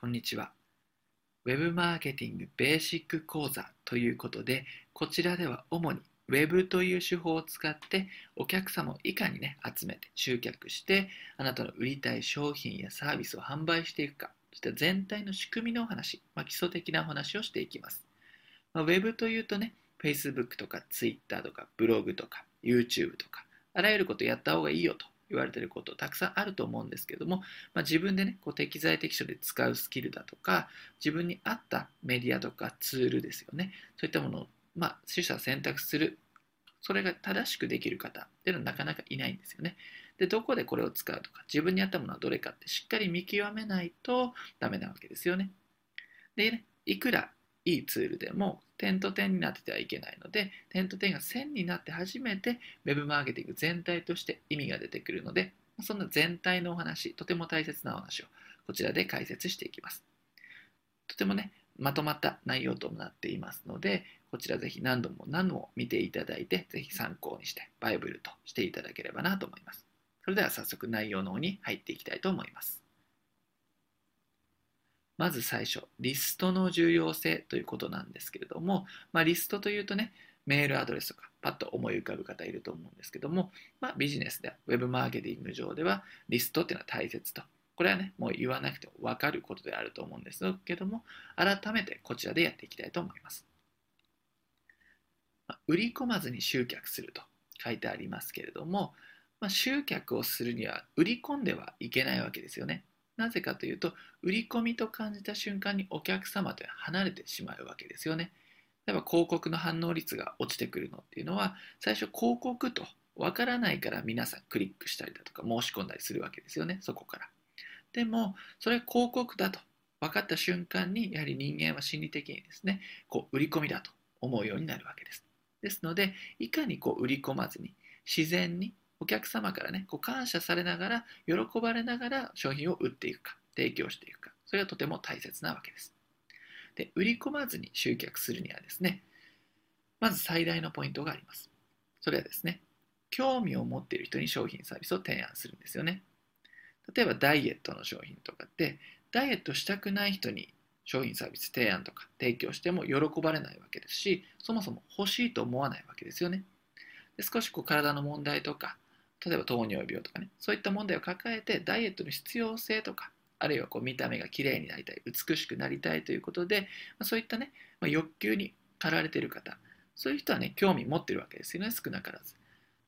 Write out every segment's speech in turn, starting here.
こんにちは。ウェブマーケティングベーシック講座ということで、こちらでは主に Web という手法を使ってお客様をいかにね、集めて集客して、あなたの売りたい商品やサービスを販売していくか、そして全体の仕組みのお話、まあ、基礎的なお話をしていきます。まあ、Web というとね、Facebook とか Twitter とかブログとか YouTube とか、あらゆることやった方がいいよと言われてることたくさんあると思うんですけども、まあ、自分でねこう適材適所で使うスキルだとか自分に合ったメディアとかツールですよね。そういったものを、まあ、取捨選択するそれが正しくできる方っていうのはなかなかいないんですよね。でどこでこれを使うとか自分に合ったものはどれかってしっかり見極めないとダメなわけですよね。でねいくらいいツールでも点と点になっててはいけないので点と点が線になって初めて Web マーケティング全体として意味が出てくるのでそんな全体のお話とても大切なお話をこちらで解説していきます。とてもねまとまった内容となっていますのでこちらぜひ何度も何度も見ていただいてぜひ参考にしてバイブルとしていただければなと思います。それでは早速内容の方に入っていきたいと思います。まず最初、リストの重要性ということなんですけれども、まあ、リストというとね、メールアドレスとかパッと思い浮かぶ方いると思うんですけども、まあ、ビジネスでは、ウェブマーケティング上では、リストっていうのは大切と。これはね、もう言わなくても分かることであると思うんですけども、改めてこちらでやっていきたいと思います。まあ、売り込まずに集客すると書いてありますけれども、まあ、集客をするには売り込んではいけないわけですよね。なぜかというと、売り込みと感じた瞬間にお客様と離れてしまうわけですよね。例えば広告の反応率が落ちてくるのっていうのは、最初広告とわからないから皆さんクリックしたりだとか申し込んだりするわけですよね、そこから。でも、それ広告だと分かった瞬間に、やはり人間は心理的にですね、こう売り込みだと思うようになるわけです。ですので、いかにこう売り込まずに、自然にお客様からね、こう感謝されながら、喜ばれながら商品を売っていくか、提供していくか、それがとても大切なわけです。で、売り込まずに集客するにはですね、まず最大のポイントがあります。それはですね、興味を持っている人に商品サービスを提案するんですよね。例えばダイエットの商品とかって、ダイエットしたくない人に商品サービス提案とか提供しても喜ばれないわけですし、そもそも欲しいと思わないわけですよね。で少しこう体の問題とか例えば糖尿病とかね。そういった問題を抱えてダイエットの必要性とかあるいはこう見た目が綺麗になりたい美しくなりたいということで、ま、そういったね、ま、欲求に駆られている方そういう人はね興味持ってるわけですよね少なからず。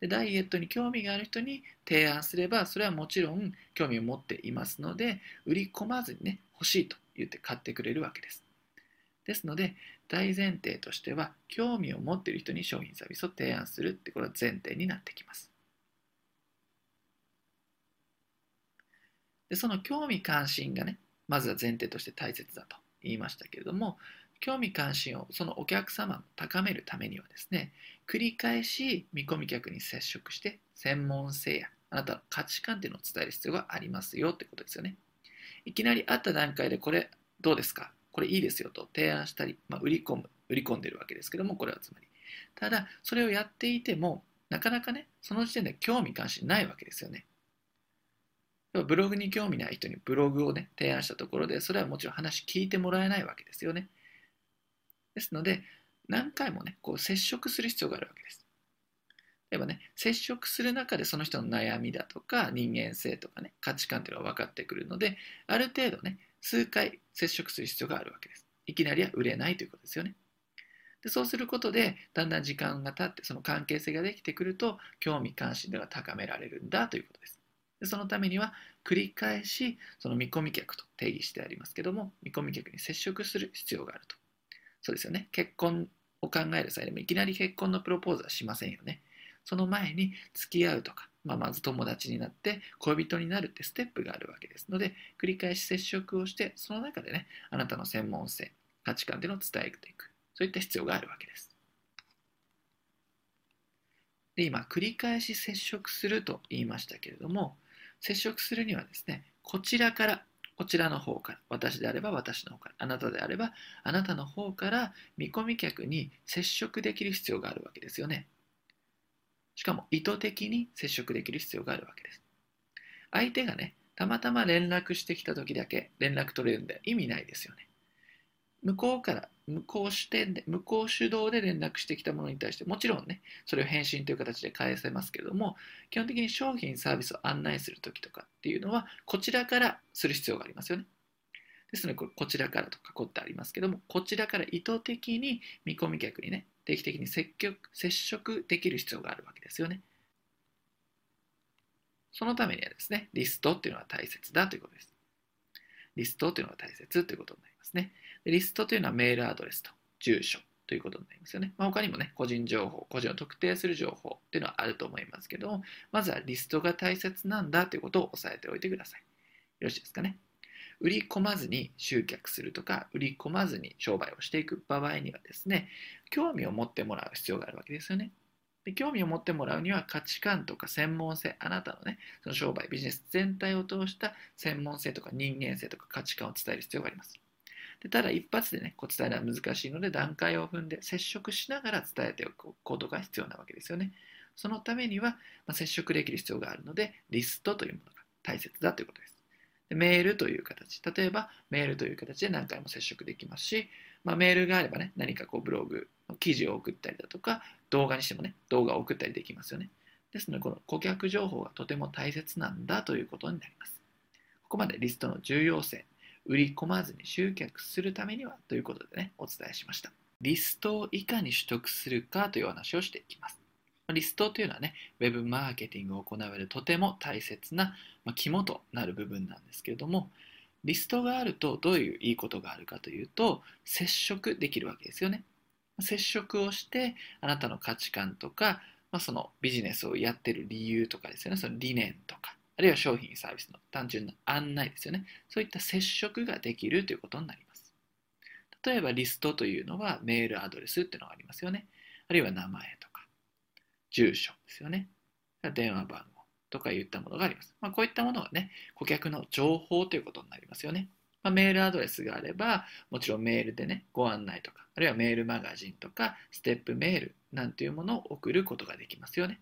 でダイエットに興味がある人に提案すればそれはもちろん興味を持っていますので売り込まずにね欲しいと言って買ってくれるわけです。ですので大前提としては興味を持っている人に商品サービスを提案するってこれは前提になってきます。でその興味関心がねまずは前提として大切だと言いましたけれども興味関心をそのお客様を高めるためにはですね繰り返し見込み客に接触して専門性やあなたの価値観っていうのを伝える必要がありますよってことですよね。いきなり会った段階でこれどうですか？これいいですよと提案したり、まあ、売り込む売り込んでるわけですけどもこれはつまり。ただそれをやっていてもなかなかねその時点で興味関心ないわけですよね。ブログに興味ない人にブログをね、提案したところで、それはもちろん話聞いてもらえないわけですよね。ですので、何回もね、こう接触する必要があるわけです。例えばね、接触する中でその人の悩みだとか、人間性とかね、価値観っていうのが分かってくるので、ある程度ね、数回接触する必要があるわけです。いきなりは売れないということですよね。でそうすることで、だんだん時間が経って、その関係性ができてくると、興味関心度が高められるんだということです。そのためには繰り返しその見込み客と定義してありますけども見込み客に接触する必要があると。そうですよね。結婚を考える際でもいきなり結婚のプロポーズはしませんよね。その前に付き合うとか、まあ、まず友達になって恋人になるってステップがあるわけですので繰り返し接触をしてその中でねあなたの専門性価値観での伝えていく。そういった必要があるわけです。で今繰り返し接触すると言いましたけれども接触するにはですね、こちらから、こちらの方から、私であれば私の方から、あなたであればあなたの方から見込み客に接触できる必要があるわけですよね。しかも意図的に接触できる必要があるわけです。相手がね、たまたま連絡してきた時だけ連絡取れるんで意味ないですよね。向こうから向こう視点で向こう主導で連絡してきたものに対してもちろんねそれを返信という形で返せますけども基本的に商品サービスを案内する時とかっていうのはこちらからする必要がありますよね。ですのでこれこちらからと囲ってありますけどもこちらから意図的に見込み客にね定期的に積極接触できる必要があるわけですよね。そのためにはですねリストっていうのは大切だということです。リストというのが大切ということになりますね。リストというのはメールアドレスと住所ということになりますよね。まあ、他にもね、個人情報、個人を特定する情報っていうのはあると思いますけど、まずはリストが大切なんだということを押さえておいてください。よろしいですかね。売り込まずに集客するとか、売り込まずに商売をしていく場合にはですね、興味を持ってもらう必要があるわけですよね。で興味を持ってもらうには価値観とか専門性、あなたのね、その商売、ビジネス全体を通した専門性とか人間性とか価値観を伝える必要があります。でただ一発でね、こう伝えるのは難しいので段階を踏んで接触しながら伝えておくことが必要なわけですよね。そのためには、まあ、接触できる必要があるので、リストというものが大切だということです。でメールという形、例えばメールという形で何回も接触できますし、まあ、メールがあればね、何かこうブログの、記事を送ったりだとか、動画にしてもね、動画を送ったりできますよね。ですので、この顧客情報がとても大切なんだということになります。ここまでリストの重要性、売り込まずに集客するためにはということでね、お伝えしました。リストをいかに取得するかという話をしていきます。リストというのはね、ウェブマーケティングを行う上でとても大切な、まあ、肝となる部分なんですけれども、リストがあるとどういういいことがあるかというと、接触できるわけですよね。接触をして、あなたの価値観とか、まあ、そのビジネスをやってる理由とかですよね、その理念とか、あるいは商品サービスの単純な案内ですよね。そういった接触ができるということになります。例えばリストというのはメールアドレスっていうのがありますよね。あるいは名前とか、住所ですよね。電話番号とかいったものがあります。まあ、こういったものはね、顧客の情報ということになりますよね。まあ、メールアドレスがあれば、もちろんメールでね、ご案内とか、あるいはメールマガジンとか、ステップメールなんていうものを送ることができますよね。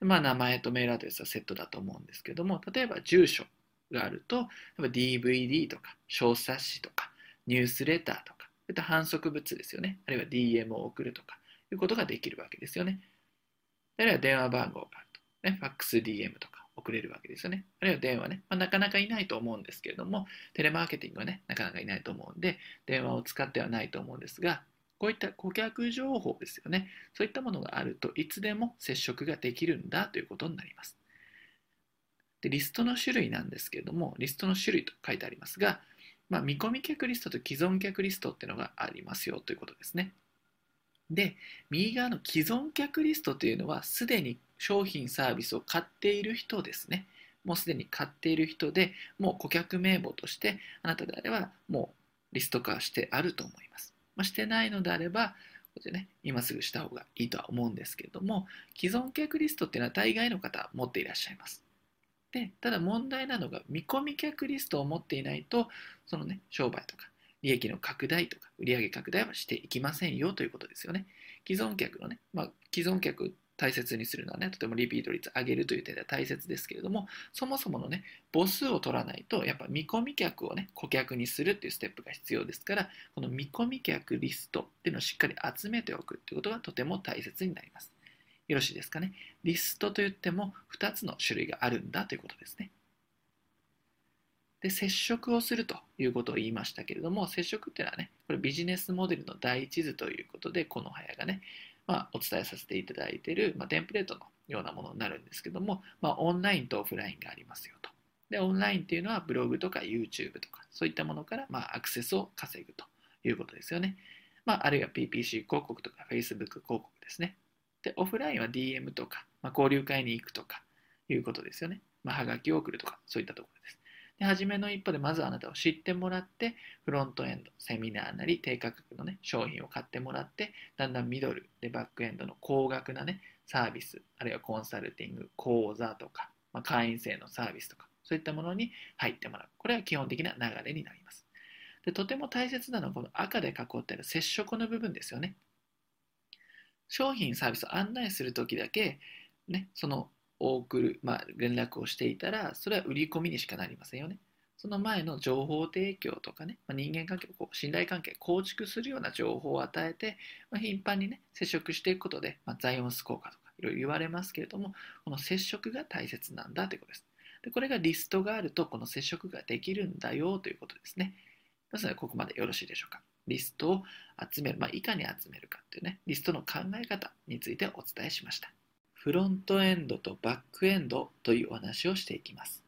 まあ、名前とメールアドレスはセットだと思うんですけども、例えば住所があると、DVD とか小冊子とかニュースレターとか、そういった反則物ですよね。あるいは DM を送るとかいうことができるわけですよね。あるいは電話番号があると、ね、ファックス DM とか送れるわけですよね。あるいは電話ね、まあ、なかなかいないと思うんですけれども、テレマーケティングはね、なかなかいないと思うんで、電話を使ってはないと思うんですが、こういった顧客情報ですよね。そういったものがあるといつでも接触ができるんだということになります。でリストの種類なんですけれども、リストの種類と書いてありますが、まあ、見込み客リストと既存客リストっていうのがありますよということですね。で、右側の既存客リストというのは、すでに商品サービスを買っている人ですね。もうすでに買っている人で、もう顧客名簿として、あなたであれば、もうリスト化してあると思います。まあ、してないのであれば、こちね、今すぐした方がいいとは思うんですけれども、既存客リストっていうのは大概の方持っていらっしゃいます。で、ただ問題なのが、見込み客リストを持っていないと、そのね、商売とか、利益の拡大とか、売上拡大はしていきませんよということですよね。既存客のね、まあ、既存客大切にするのはね、とてもリピート率上げるという点では大切ですけれども、そもそものね、母数を取らないと、やっぱ見込み客をね、顧客にするっていうステップが必要ですから、この見込み客リストっていうのをしっかり集めておくっていうことがとても大切になります。よろしいですかね？リストといっても2つの種類があるんだということですね。で、接触をするということを言いましたけれども、接触っていうのはね、これビジネスモデルの第一図ということで、この早がね、まあ、お伝えさせていただいている、まあ、テンプレートのようなものになるんですけども、まあ、オンラインとオフラインがありますよと。で、オンラインっていうのはブログとか YouTube とか、そういったものから、まあ、アクセスを稼ぐということですよね。まあ、あるいは PPC 広告とか Facebook 広告ですね。で、オフラインは DM とか、まあ、交流会に行くとかいうことですよね。まあ、はがきを送るとか、そういったところです。で、初めの一歩でまずあなたを知ってもらって、フロントエンド、セミナーなり低価格のね、商品を買ってもらって、だんだんミドルでバックエンドの高額なね、サービス、あるいはコンサルティング、講座とか、まあ、会員制のサービスとか、そういったものに入ってもらう。これは基本的な流れになります。でとても大切なのはこの赤で囲ってある接触の部分ですよね。商品、サービスを案内するときだけ、ね、そのを送る、まあ、連絡をしていたら、それは売り込みにしかなりませんよね。その前の情報提供とかね、まあ、人間関係を信頼関係構築するような情報を与えて、まあ、頻繁にね接触していくことで、まあ、ザイオンス効果とかいろいろ言われますけれどもこの接触が大切なんだということです。でこれがリストがあるとこの接触ができるんだよということですね。ですのでここまでよろしいでしょうか。リストを集める、まあ、いかに集めるかというねリストの考え方についてお伝えしました。フロントエンドとバックエンドというお話をしていきます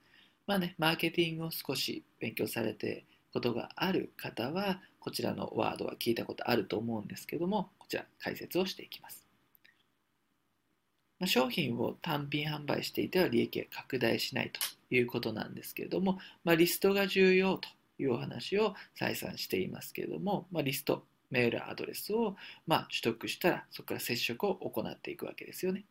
まあね、マーケティングを少し勉強されてことがある方は、こちらのワードは聞いたことあると思うんですけども、こちら解説をしていきます。ま、商品を単品販売していては利益が拡大しないということなんですけれども、まあ、リストが重要というお話を再三していますけれども、まあ、リスト、メールアドレスをま取得したらそこから接触を行っていくわけですよね。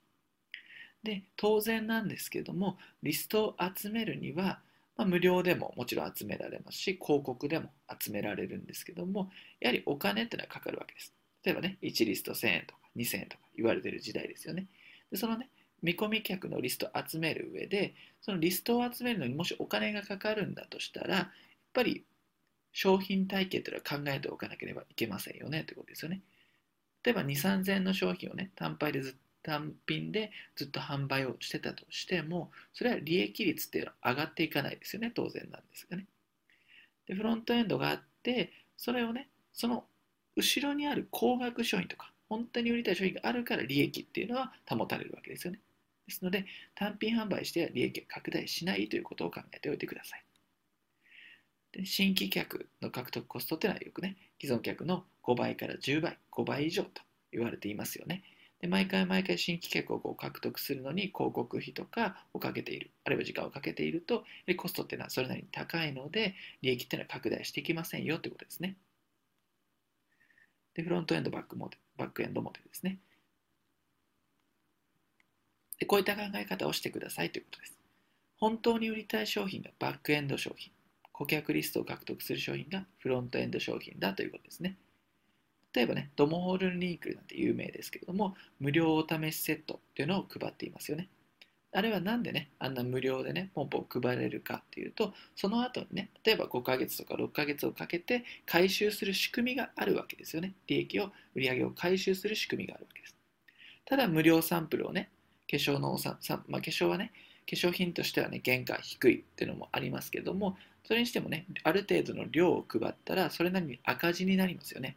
で当然なんですけどもリストを集めるには、まあ、無料でももちろん集められますし広告でも集められるんですけどもやはりお金っていうのはかかるわけです。例えばね1リスト1000円とか2000円とか言われてる時代ですよね。でそのね見込み客のリストを集める上でそのリストを集めるのにもしお金がかかるんだとしたらやっぱり商品体系というのは考えておかなければいけませんよねということですよね。例えば2、3000円の商品をね、単品でずっ単品でずっと販売をしてたとしても、それは利益率っていうのは上がっていかないですよね、当然なんですがね。で、フロントエンドがあって、それをね、その後ろにある高額商品とか、本当に売りたい商品があるから利益っていうのは保たれるわけですよね。ですので、単品販売しては利益が拡大しないということを考えておいてください。で新規客の獲得コストっていうのはよくね、既存客の5倍から10倍、5倍以上と言われていますよね。で毎回毎回新規客を獲得するのに広告費とかをかけている、あるいは時間をかけていると、コストっていうのはそれなりに高いので、利益っていうのは拡大していきませんよということですね。で、フロントエンドバックモデル、バックエンドモデルですね。でこういった考え方をしてくださいということです。本当に売りたい商品がバックエンド商品、顧客リストを獲得する商品がフロントエンド商品だということですね。例えばね、ドモホールリンクルなんて有名ですけれども、無料お試しセットっていうのを配っていますよね。あれはなんでね、あんな無料でね、ポンポン配れるかっていうと、その後にね、例えば5ヶ月とか6ヶ月をかけて回収する仕組みがあるわけですよね。利益を、売り上げを回収する仕組みがあるわけです。ただ、無料サンプルをね、化粧のさまあ、化粧はね、化粧品としてはね、原価低いっていうのもありますけども、それにしてもね、ある程度の量を配ったら、それなりに赤字になりますよね。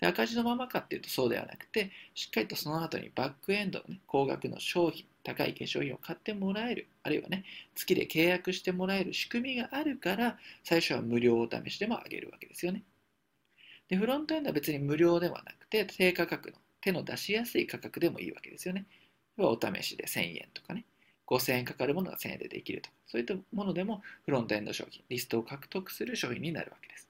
で赤字のままかっていうとそうではなくて、しっかりとその後にバックエンドの、ね、高額の商品、高い化粧品を買ってもらえる、あるいはね、月で契約してもらえる仕組みがあるから、最初は無料お試しでもあげるわけですよね。で、フロントエンドは別に無料ではなくて、低価格の、手の出しやすい価格でもいいわけですよね。お試しで1000円とかね、5000円かかるものが1000円でできるとか、そういったものでもフロントエンド商品、リストを獲得する商品になるわけです。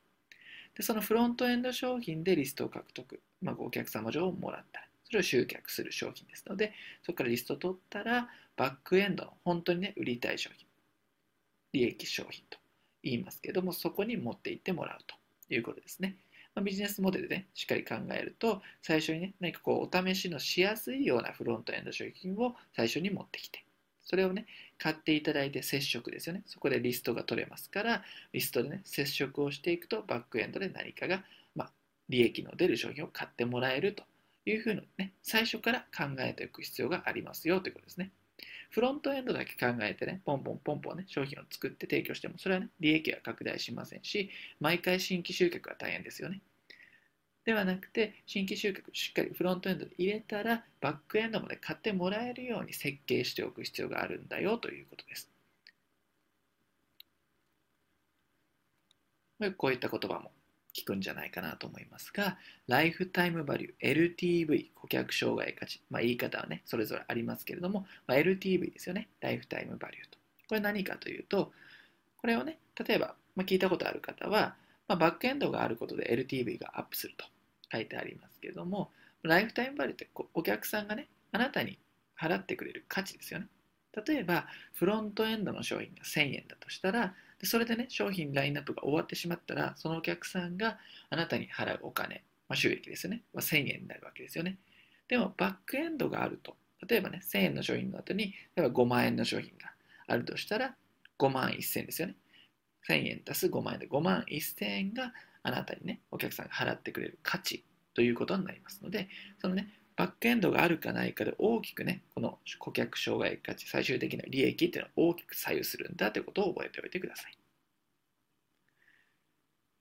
で、そのフロントエンド商品でリストを獲得、まあ、お客様情報をもらった。ら、それを集客する商品ですので、そこからリストを取ったら、バックエンドの本当にね、売りたい商品、利益商品と言いますけども、そこに持っていってもらうということですね。まあ、ビジネスモデルで、ね、しっかり考えると、最初にね、何かこう、お試しのしやすいようなフロントエンド商品を最初に持ってきて、それをね、買っていただいて接触ですよね。そこでリストが取れますから、リストでね、接触をしていくと、バックエンドで何かが、まあ、利益の出る商品を買ってもらえるというふうにね、最初から考えておく必要がありますよということですね。フロントエンドだけ考えてね、ポンポンポンポンね、商品を作って提供しても、それはね、利益は拡大しませんし、毎回新規集客は大変ですよね。ではなくて、新規集客しっかりフロントエンドで入れたら、バックエンドまで買ってもらえるように設計しておく必要があるんだよということです。こういった言葉も聞くんじゃないかなと思いますが、ライフタイムバリュー、LTV、顧客障害価値、まあ、言い方はね、それぞれありますけれども、まあ、LTV ですよね、ライフタイムバリューと。これ何かというと、これをね、例えば、まあ、聞いたことある方は、まあ、バックエンドがあることで LTV がアップすると。書いてありますけども、ライフタイムバリューってお客さんがね、あなたに払ってくれる価値ですよね。例えば、フロントエンドの商品が1000円だとしたら、それでね、商品ラインナップが終わってしまったら、そのお客さんがあなたに払うお金、まあ、収益ですよね、まあ、1000円になるわけですよね。でも、バックエンドがあると、例えばね、1000円の商品の後に、例えば5万円の商品があるとしたら、5万1000円ですよね。1000円足す5万円で5万1000円があなたにね、お客さんが払ってくれる価値ということになりますので、そのね、バックエンドがあるかないかで大きくね、この顧客障害価値、最終的な利益っていうのは大きく左右するんだということを覚えておいてください。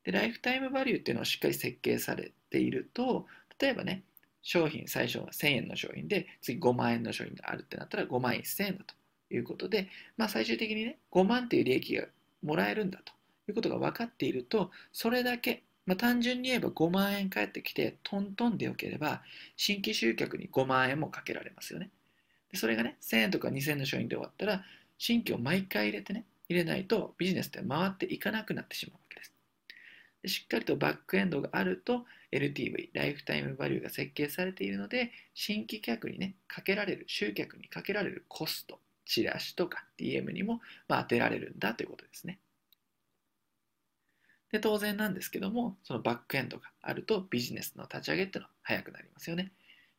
で、ライフタイムバリューっていうのをしっかり設計されていると、例えばね、商品、最初は1000円の商品で、次5万円の商品があるってなったら5万1000円だということで、まあ最終的にね、5万っていう利益がもらえるんだとということが分かっていると、それだけ、まあ、単純に言えば5万円返ってきてトントンでよければ、新規集客に5万円もかけられますよね。でそれがね、1000円とか2000円の商品で終わったら、新規を毎回入れてね、入れないとビジネスって回っていかなくなってしまうわけです。でしっかりとバックエンドがあると LTV、ライフタイムバリューが設計されているので、新規客にね、かけられる、集客にかけられるコスト、チラシとか DM にも、まあ、当てられるんだということですね。で、当然なんですけども、そのバックエンドがあるとビジネスの立ち上げっていうのは早くなりますよね。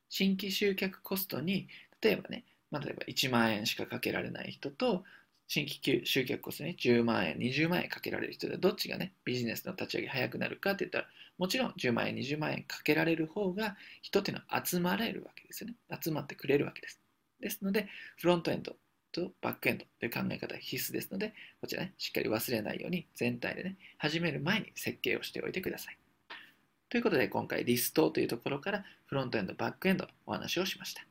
新規集客コストに、例えばね、まあ、例えば1万円しかかけられない人と、新規集客コストに10万円、20万円かけられる人で、どっちがね、ビジネスの立ち上げ早くなるかって言ったら、もちろん10万円、20万円かけられる方が人っていうのは集まれるわけですよね。集まってくれるわけです。ですので、フロントエンドとバックエンドという考え方は必須ですので、こちらね、しっかり忘れないように全体でね、始める前に設計をしておいてください。ということで、今回リストというところからフロントエンド、バックエンドのお話をしました。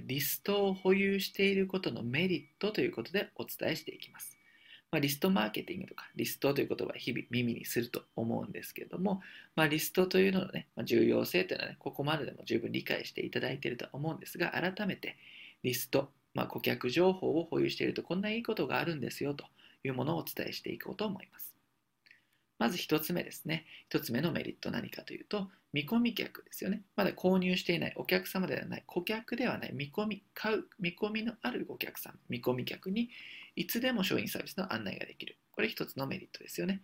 リストを保有していることのメリットということでお伝えしていきます。まあ、リストマーケティングとかリストという言葉は日々耳にすると思うんですけれども、まあ、リストというのの、ね、重要性というのは、ね、ここまででも十分理解していただいているとは思うんですが改めてリストまあ、顧客情報を保有しているとこんないいことがあるんですよというものをお伝えしていこうと思います。まず1つ目ですね。1つ目のメリット何かというと、見込み客ですよね。まだ購入していないお客様ではない、顧客ではない、見込み、買う、見込みのあるお客様、見込み客にいつでも商品サービスの案内ができる。これ1つのメリットですよね。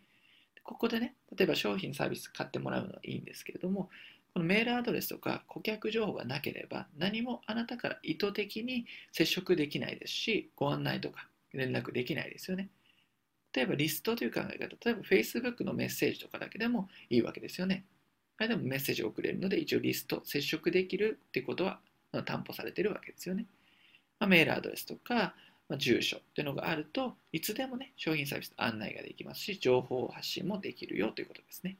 ここでね、例えば商品サービス買ってもらうのはいいんですけれども、このメールアドレスとか顧客情報がなければ何もあなたから意図的に接触できないですし、ご案内とか連絡できないですよね。例えばリストという考え方、例えば Facebook のメッセージとかだけでもいいわけですよね。あれでもメッセージを送れるので、一応リスト、接触できるってことは担保されてるわけですよね。まあ、メールアドレスとか、まあ、住所っていうのがあるといつでもね、商品サービスの案内ができますし、情報発信もできるよということですね。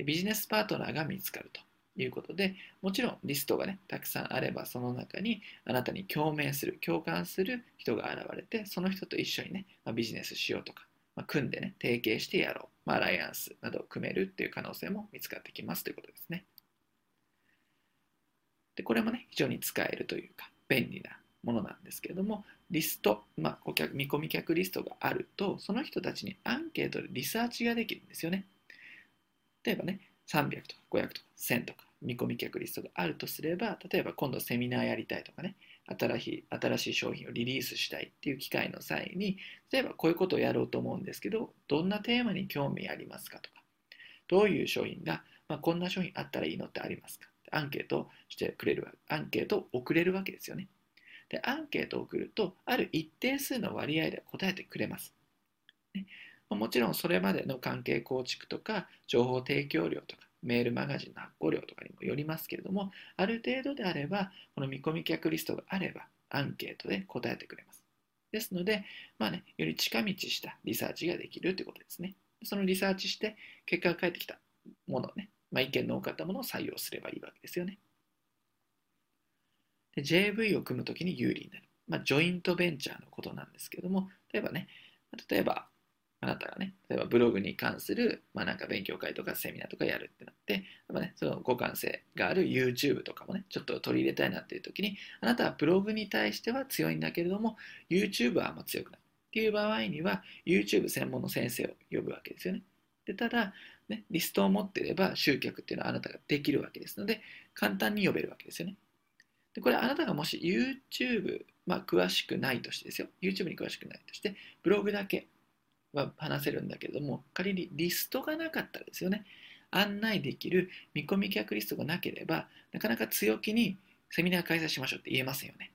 でビジネスパートナーが見つかるということで、もちろんリストがね、たくさんあれば、その中にあなたに共鳴する、共感する人が現れて、その人と一緒にね、まあ、ビジネスしようとか、まあ、組んでね、提携してやろう、まあ、アライアンスなどを組めるっていう可能性も見つかってきますということですね。で、これもね、非常に使えるというか、便利なものなんですけれども、リスト、まあ、顧客見込み客リストがあると、その人たちにアンケートでリサーチができるんですよね。例えばね、300とか500とか1000とか見込み客リストがあるとすれば、例えば今度セミナーやりたいとかね、新しい新しい商品をリリースしたいっていう機会の際に、例えばこういうことをやろうと思うんですけど、どんなテーマに興味ありますかとか、どういう商品が、まあ、こんな商品あったらいいのってありますか？アンケートをしてくれるアンケートを送れるわけですよね。で、アンケートを送ると、ある一定数の割合で答えてくれます。ね、もちろんそれまでの関係構築とか情報提供量とかメールマガジンの発行量とかにもよりますけれどもある程度であればこの見込み客リストがあればアンケートで答えてくれます。ですので、まあね、より近道したリサーチができるということですね。そのリサーチして結果が返ってきたものね、まあ、意見の多かったものを採用すればいいわけですよね。で JV を組むときに有利になる、まあ、ジョイントベンチャーのことなんですけども例えばね例えばあなたがね、例えばブログに関する、まあ、なんか勉強会とかセミナーとかやるってなって、っね、その互換性がある YouTube とかもね、ちょっと取り入れたいなっていう時に、あなたはブログに対しては強いんだけれども、YouTube はあんま強くない。っていう場合には、YouTube 専門の先生を呼ぶわけですよね。でただ、ね、リストを持っていれば集客っていうのはあなたができるわけですので、簡単に呼べるわけですよね。でこれあなたがもし YouTube、まあ、詳しくないとしてですよ。YouTube に詳しくないとして、ブログだけは話せるんだけども、仮にリストがなかったらですよね、案内できる見込み客リストがなければ、なかなか強気にセミナー開催しましょうって言えませんよね。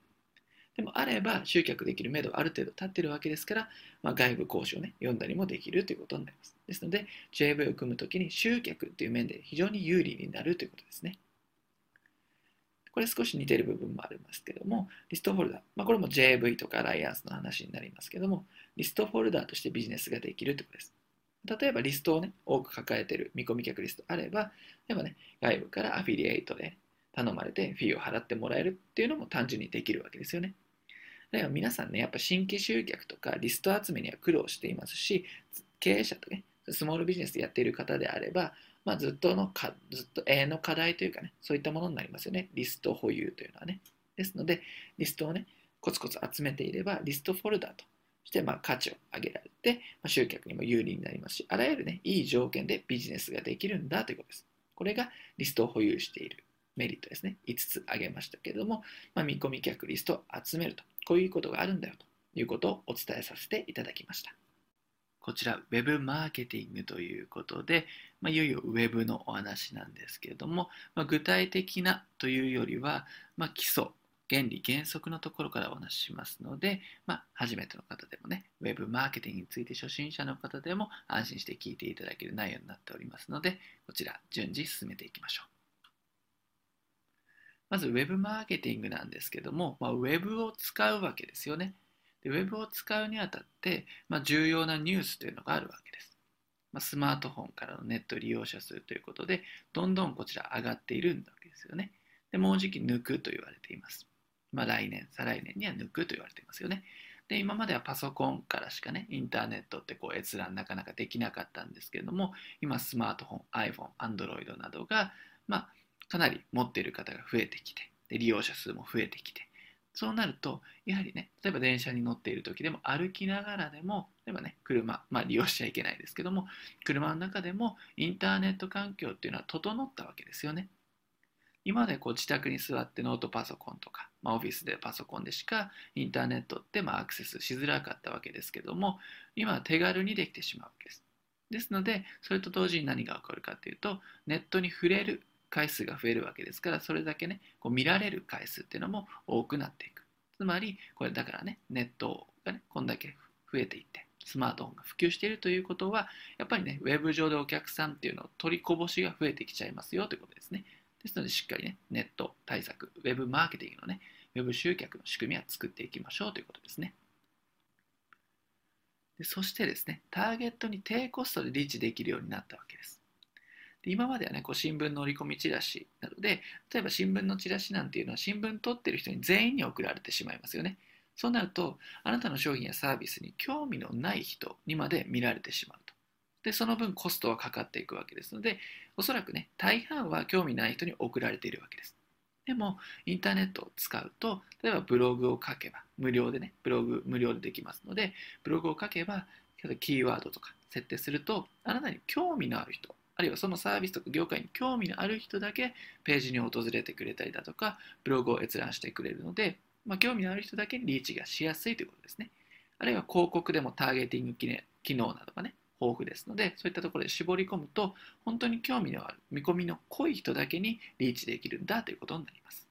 でもあれば集客できる目処はある程度立ってるわけですから、まあ、外部講師をね、読んだりもできるということになります。ですので、JV を組むときに集客という面で非常に有利になるということですね。これ少し似てる部分もありますけども、リストフォルダ、まあ、これも JV とかアライアンスの話になりますけども、リストフォルダーとしてビジネスができるということです。例えばリストをね、多く抱えてる見込み客リストあれば、例えばね、外部からアフィリエイトで頼まれてフィーを払ってもらえるっていうのも単純にできるわけですよね。だから皆さんね、やっぱ新規集客とかリスト集めには苦労していますし、経営者とね、スモールビジネスでやっている方であれば、まあ、ずっとのか、ずっと永遠の課題というかね、そういったものになりますよね。リスト保有というのはね。ですので、リストをね、コツコツ集めていれば、リストフォルダとしてまあ価値を上げられて、まあ、集客にも有利になりますし、あらゆるね、いい条件でビジネスができるんだということです。これがリストを保有しているメリットですね。5つ挙げましたけれども、まあ、見込み客リストを集めると、こういうことがあるんだよということをお伝えさせていただきました。こちら、Web マーケティングということで、まあ、いよいよ Web のお話なんですけれども、まあ、具体的なというよりは、まあ、基礎、原理、原則のところからお話ししますので、まあ、初めての方でもね、Web マーケティングについて初心者の方でも安心して聞いていただける内容になっておりますので、こちら順次進めていきましょう。まず Web マーケティングなんですけども、まあ、Web を使うわけですよね。でウェブを使うにあたって、まあ、重要なニュースというのがあるわけです。まあ、スマートフォンからのネット利用者数ということで、どんどんこちら上がっているわけですよね。で、もうじき抜くと言われています。まあ、来年、再来年には抜くと言われていますよね。で、今まではパソコンからしかね、インターネットってこう閲覧なかなかできなかったんですけれども、今スマートフォン、iPhone、Android などが、まあ、かなり持っている方が増えてきて、で利用者数も増えてきて、そうなると、やはりね、例えば電車に乗っている時でも歩きながらでも、例えばね、車、まあ利用しちゃいけないですけども、車の中でもインターネット環境っていうのは整ったわけですよね。今までこう自宅に座ってノートパソコンとか、まあ、オフィスでパソコンでしかインターネットってまアクセスしづらかったわけですけども、今は手軽にできてしまうわけです。ですので、それと同時に何が起こるかというと、ネットに触れる回数が増えるわけですからそれだけねこう見られる回数っていうのも多くなっていく。つまりこれだからねネットがねこんだけ増えていってスマートフォンが普及しているということはやっぱりねウェブ上でお客さんっていうのを取りこぼしが増えてきちゃいますよということですね。ですのでしっかりねネット対策ウェブマーケティングのねウェブ集客の仕組みは作っていきましょうということですね。でそしてですねターゲットに低コストでリーチできるようになったわけです。で今まではね、こう新聞の折り込みチラシなどで、例えば新聞のチラシなんていうのは新聞取ってる人に全員に送られてしまいますよね。そうなると、あなたの商品やサービスに興味のない人にまで見られてしまうと。で、その分コストはかかっていくわけですので、おそらくね、大半は興味ない人に送られているわけです。でも、インターネットを使うと、例えばブログを書けば、無料でね、ブログ無料でできますので、ブログを書けば、キーワードとか設定すると、あなたに興味のある人、あるいはそのサービスとか業界に興味のある人だけページに訪れてくれたりだとか、ブログを閲覧してくれるので、まあ、興味のある人だけにリーチがしやすいということですね。あるいは広告でもターゲティング機能などがね、豊富ですので、そういったところで絞り込むと、本当に興味のある、見込みの濃い人だけにリーチできるんだということになります。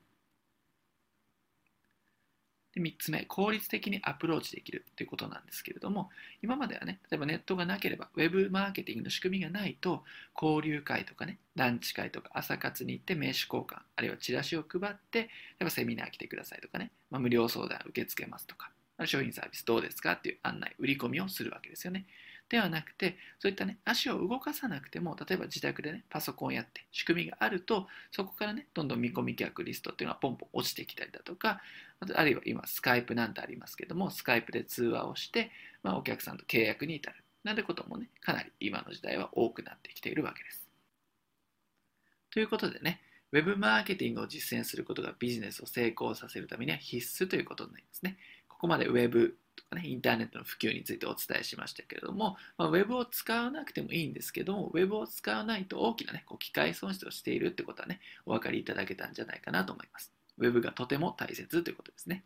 で3つ目、効率的にアプローチできるということなんですけれども、今まではね、例えばネットがなければ、ウェブマーケティングの仕組みがないと、交流会とかね、ランチ会とか朝活に行って名刺交換、あるいはチラシを配って、例えばセミナー来てくださいとかね、まあ、無料相談受け付けますとか、商品サービスどうですかっていう案内、売り込みをするわけですよね。ではなくて、そういったね、足を動かさなくても、例えば自宅でね、パソコンやって仕組みがあると、そこからね、どんどん見込み客リストっていうのはポンポン落ちてきたりだとか、あるいは今、スカイプなんてありますけども、スカイプで通話をして、まあ、お客さんと契約に至る。なんてこともね、かなり今の時代は多くなってきているわけです。ということでね、ウェブマーケティングを実践することがビジネスを成功させるためには必須ということになりますね。ここまでウェブとかね、インターネットの普及についてお伝えしましたけれども、まあ、ウェブを使わなくてもいいんですけども、ウェブを使わないと大きなね、こう機械損失をしているってことはね、お分かりいただけたんじゃないかなと思います。ウェブがとても大切ということですね。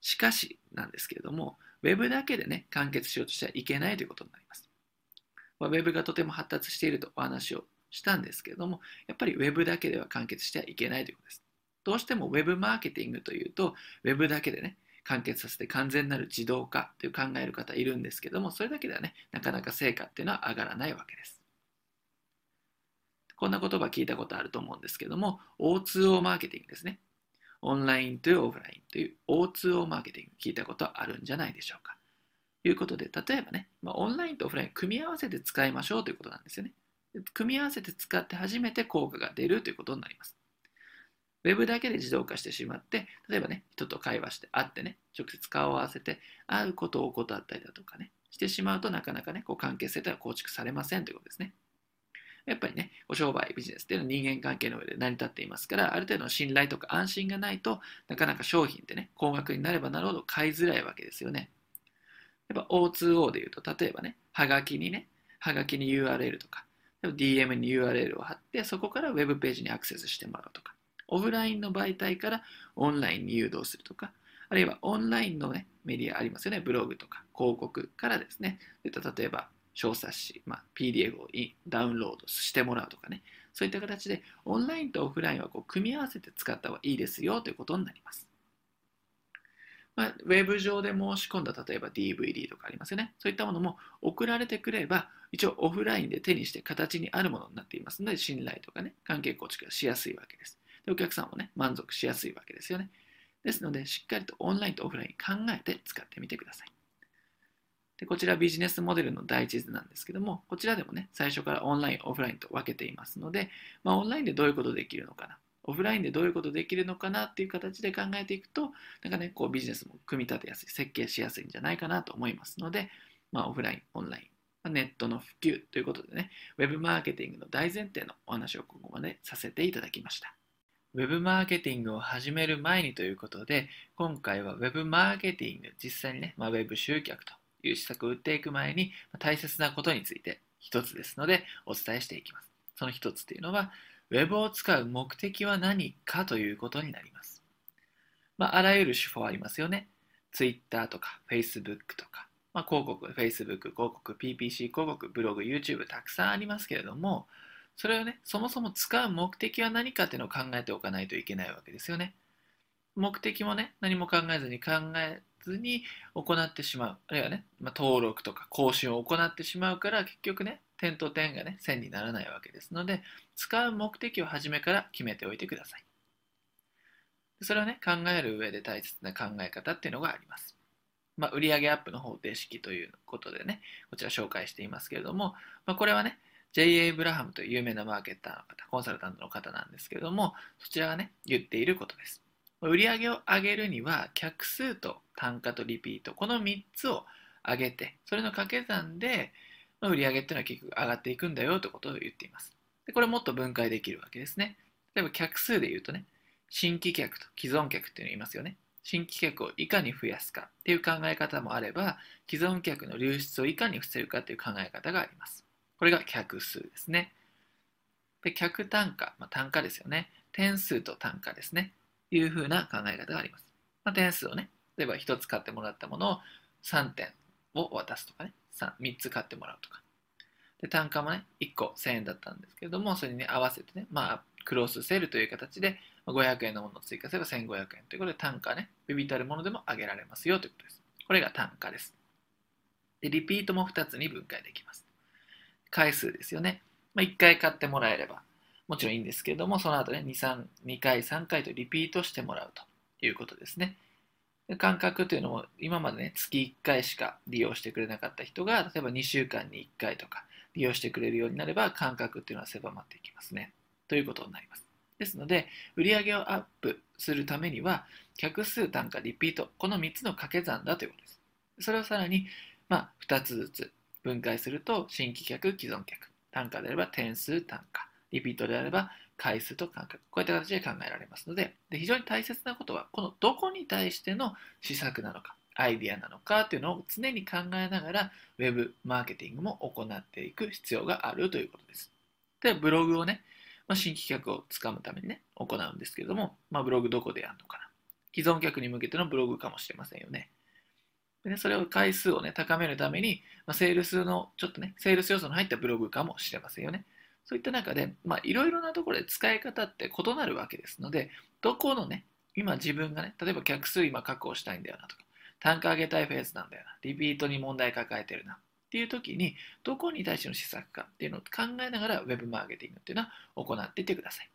しかしなんですけれども、ウェブだけでね、完結しようとしてはいけないということになります。まあ、ウェブがとても発達しているとお話をしたんですけれども、やっぱりウェブだけでは完結してはいけないということです。どうしても Web マーケティングというと Web だけでね完結させて完全なる自動化という考える方いるんですけどもそれだけではねなかなか成果っていうのは上がらないわけです。こんな言葉聞いたことあると思うんですけども O2O マーケティングですね。オンラインというオフラインという O2O マーケティング聞いたことあるんじゃないでしょうか。ということで例えばね、まあ、オンラインとオフライン組み合わせて使いましょうということなんですよね。組み合わせて使って初めて効果が出るということになります。Web だけで自動化してしまって、例えばね、人と会話して会ってね、直接顔を合わせて会うことを怠ったりだとかね、してしまうとなかなかね、こう関係性というのは構築されませんということですね。やっぱりね、お商売、ビジネスっていうのは人間関係の上で成り立っていますから、ある程度の信頼とか安心がないとなかなか商品ってね、高額になればなるほど買いづらいわけですよね。やっぱ O2O で言うと、例えばね、はがきにね、はがきに URL とか、DM に URL を貼って、そこから Web ページにアクセスしてもらうとか、オフラインの媒体からオンラインに誘導するとか、あるいはオンラインの、ね、メディアありますよね、ブログとか広告からですね、例えば小冊子、まあ、PDF をダウンロードしてもらうとかね、そういった形でオンラインとオフラインはこう組み合わせて使った方がいいですよということになります。まあ、ウェブ上で申し込んだ例えば DVD とかありますよね。そういったものも送られてくれば、一応オフラインで手にして形にあるものになっていますので、信頼とかね、関係構築がしやすいわけです。でお客さんもね、満足しやすいわけですよね。ですので、しっかりとオンラインとオフライン考えて使ってみてください。でこちらビジネスモデルの第一図なんですけども、こちらでもね、最初からオンライン、オフラインと分けていますので、まあ、オンラインでどういうことできるのかな、オフラインでどういうことできるのかなっていう形で考えていくと、なんかね、こうビジネスも組み立てやすい、設計しやすいんじゃないかなと思いますので、まあ、オフライン、オンラインま、ネットの普及ということでね、ウェブマーケティングの大前提のお話をここまでさせていただきました。ウェブマーケティングを始める前にということで、今回はウェブマーケティング、実際にね、まあ、ウェブ集客という施策を打っていく前に、大切なことについて一つですのでお伝えしていきます。その一つというのは、ウェブを使う目的は何かということになります。まあ、あらゆる手法ありますよね。Twitter とか Facebook とか、まあ、広告、Facebook 広告、PPC 広告、ブログ、YouTube たくさんありますけれども、それをね、そもそも使う目的は何かっていうのを考えておかないといけないわけですよね。目的もね、何も考えずに考えずに行ってしまう。あるいはね、まあ、登録とか更新を行ってしまうから、結局ね、点と点がね、線にならないわけですので、使う目的を初めから決めておいてください。それをね、考える上で大切な考え方っていうのがあります。まあ、売上アップの方程式ということでね、こちら紹介していますけれども、まあ、これはね、J.A. ブラハムという有名なマーケターの方、コンサルタントの方なんですけれども、そちらがね、言っていることです。売上を上げるには、客数と単価とリピート、この3つを上げて、それの掛け算で、売上っていうのは結局上がっていくんだよということを言っています。でこれもっと分解できるわけですね。例えば客数で言うとね、新規客と既存客っていうのいますよね。新規客をいかに増やすかっていう考え方もあれば、既存客の流出をいかに防ぐかっていう考え方があります。これが客数ですね。で、客単価、まあ、単価ですよね。点数と単価ですね。いうふうな考え方があります。まあ、点数をね、例えば1つ買ってもらったものを3点を渡すとかね、3, 3つ買ってもらうとか。で、単価もね、1個1000円だったんですけれども、それに、ね、合わせてね、まあ、クロスセールという形で500円のものを追加すれば1500円ということで単価ね、ビビたるものでも上げられますよということです。これが単価です。で、リピートも2つに分解できます。回数ですよね。まあ、1回買ってもらえればもちろんいいんですけれども、その後ね、2, 3 2回、3回とリピートしてもらうということですね。感覚というのも今までね、月1回しか利用してくれなかった人が、例えば2週間に1回とか利用してくれるようになれば、感覚っていうのは狭まっていきますね。ということになります。ですので、売上をアップするためには、客数、単価、リピート、この3つの掛け算だということです。それをさらに、まあ、2つずつ分解すると、新規客、既存客、単価であれば点数、単価、リピートであれば回数と感覚、こういった形で考えられますので、で非常に大切なことは、このどこに対しての施策なのか、アイディアなのかというのを常に考えながら、ウェブマーケティングも行っていく必要があるということです。で、ブログをね、まあ、新規客をつかむためにね、行うんですけれども、まあ、ブログどこでやるのかな。既存客に向けてのブログかもしれませんよね。でねそれを回数をね、高めるために、まあ、セールスの、ちょっとね、セールス要素の入ったブログかもしれませんよね。そういった中でいろいろなところで使い方って異なるわけですのでどこのね今自分がね例えば客数今確保したいんだよなとか単価上げたいフェーズなんだよなリピートに問題抱えてるなっていう時にどこに対しての施策かっていうのを考えながら Web マーケティングっていうのは行っていってください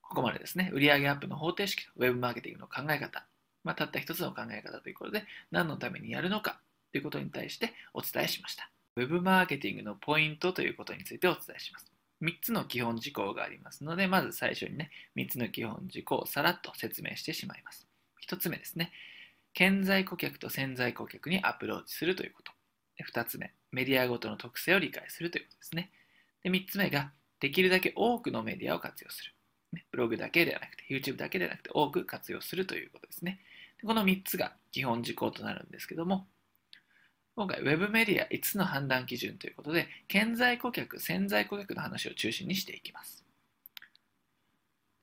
ここまでですね売上アップの方程式と Web マーケティングの考え方まあ、たった一つの考え方ということで何のためにやるのかということに対してお伝えしました Web マーケティングのポイントということについてお伝えします3つの基本事項がありますので、まず最初にね、3つの基本事項をさらっと説明してしまいます。1つ目ですね、顕在顧客と潜在顧客にアプローチするということ。2つ目、メディアごとの特性を理解するということですね。で3つ目が、できるだけ多くのメディアを活用する。ブログだけではなくて、YouTube だけではなくて、多く活用するということですね。この3つが基本事項となるんですけども、今回 Web メディア5つの判断基準ということで、顕在顧客、潜在顧客の話を中心にしていきます。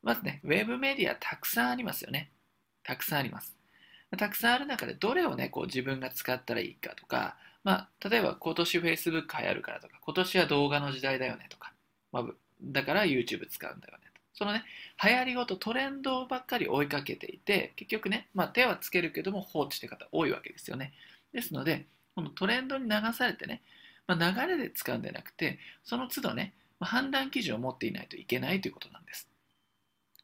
まずね、Web メディアたくさんありますよね。たくさんあります。たくさんある中でどれをね、こう自分が使ったらいいかとか、まあ、例えば今年 Facebook 流行るからとか、今年は動画の時代だよねとか、まあ、だから YouTube 使うんだよね。そのね、流行りごとトレンドばっかり追いかけていて、結局ね、まあ、手はつけるけども放置して方多いわけですよね。ですので、このトレンドに流されてね、まあ、流れで使うんではなくて、その都度ね、まあ、判断基準を持っていないといけないということなんです。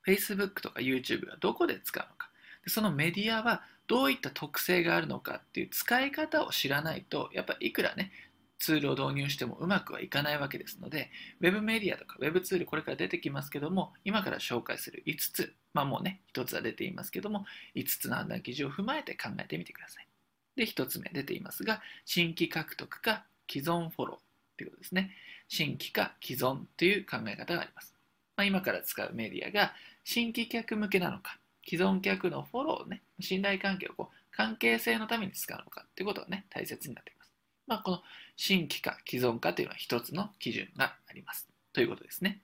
Facebook とか YouTube がどこで使うのか、そのメディアはどういった特性があるのかっていう使い方を知らないと、やっぱいくらね、ツールを導入してもうまくはいかないわけですので、Web メディアとか Web ツールこれから出てきますけども、今から紹介する5つ、まあもうね、1つは出ていますけども、5つの判断基準を踏まえて考えてみてください。で、1つ目出ていますが、新規獲得か既存フォローということですね。新規か既存という考え方があります。まあ、今から使うメディアが新規客向けなのか、既存客のフォローね、信頼関係をこう関係性のために使うのかということがね、大切になっています。まあ、この新規か既存かというのは1つの基準があります。ということですね。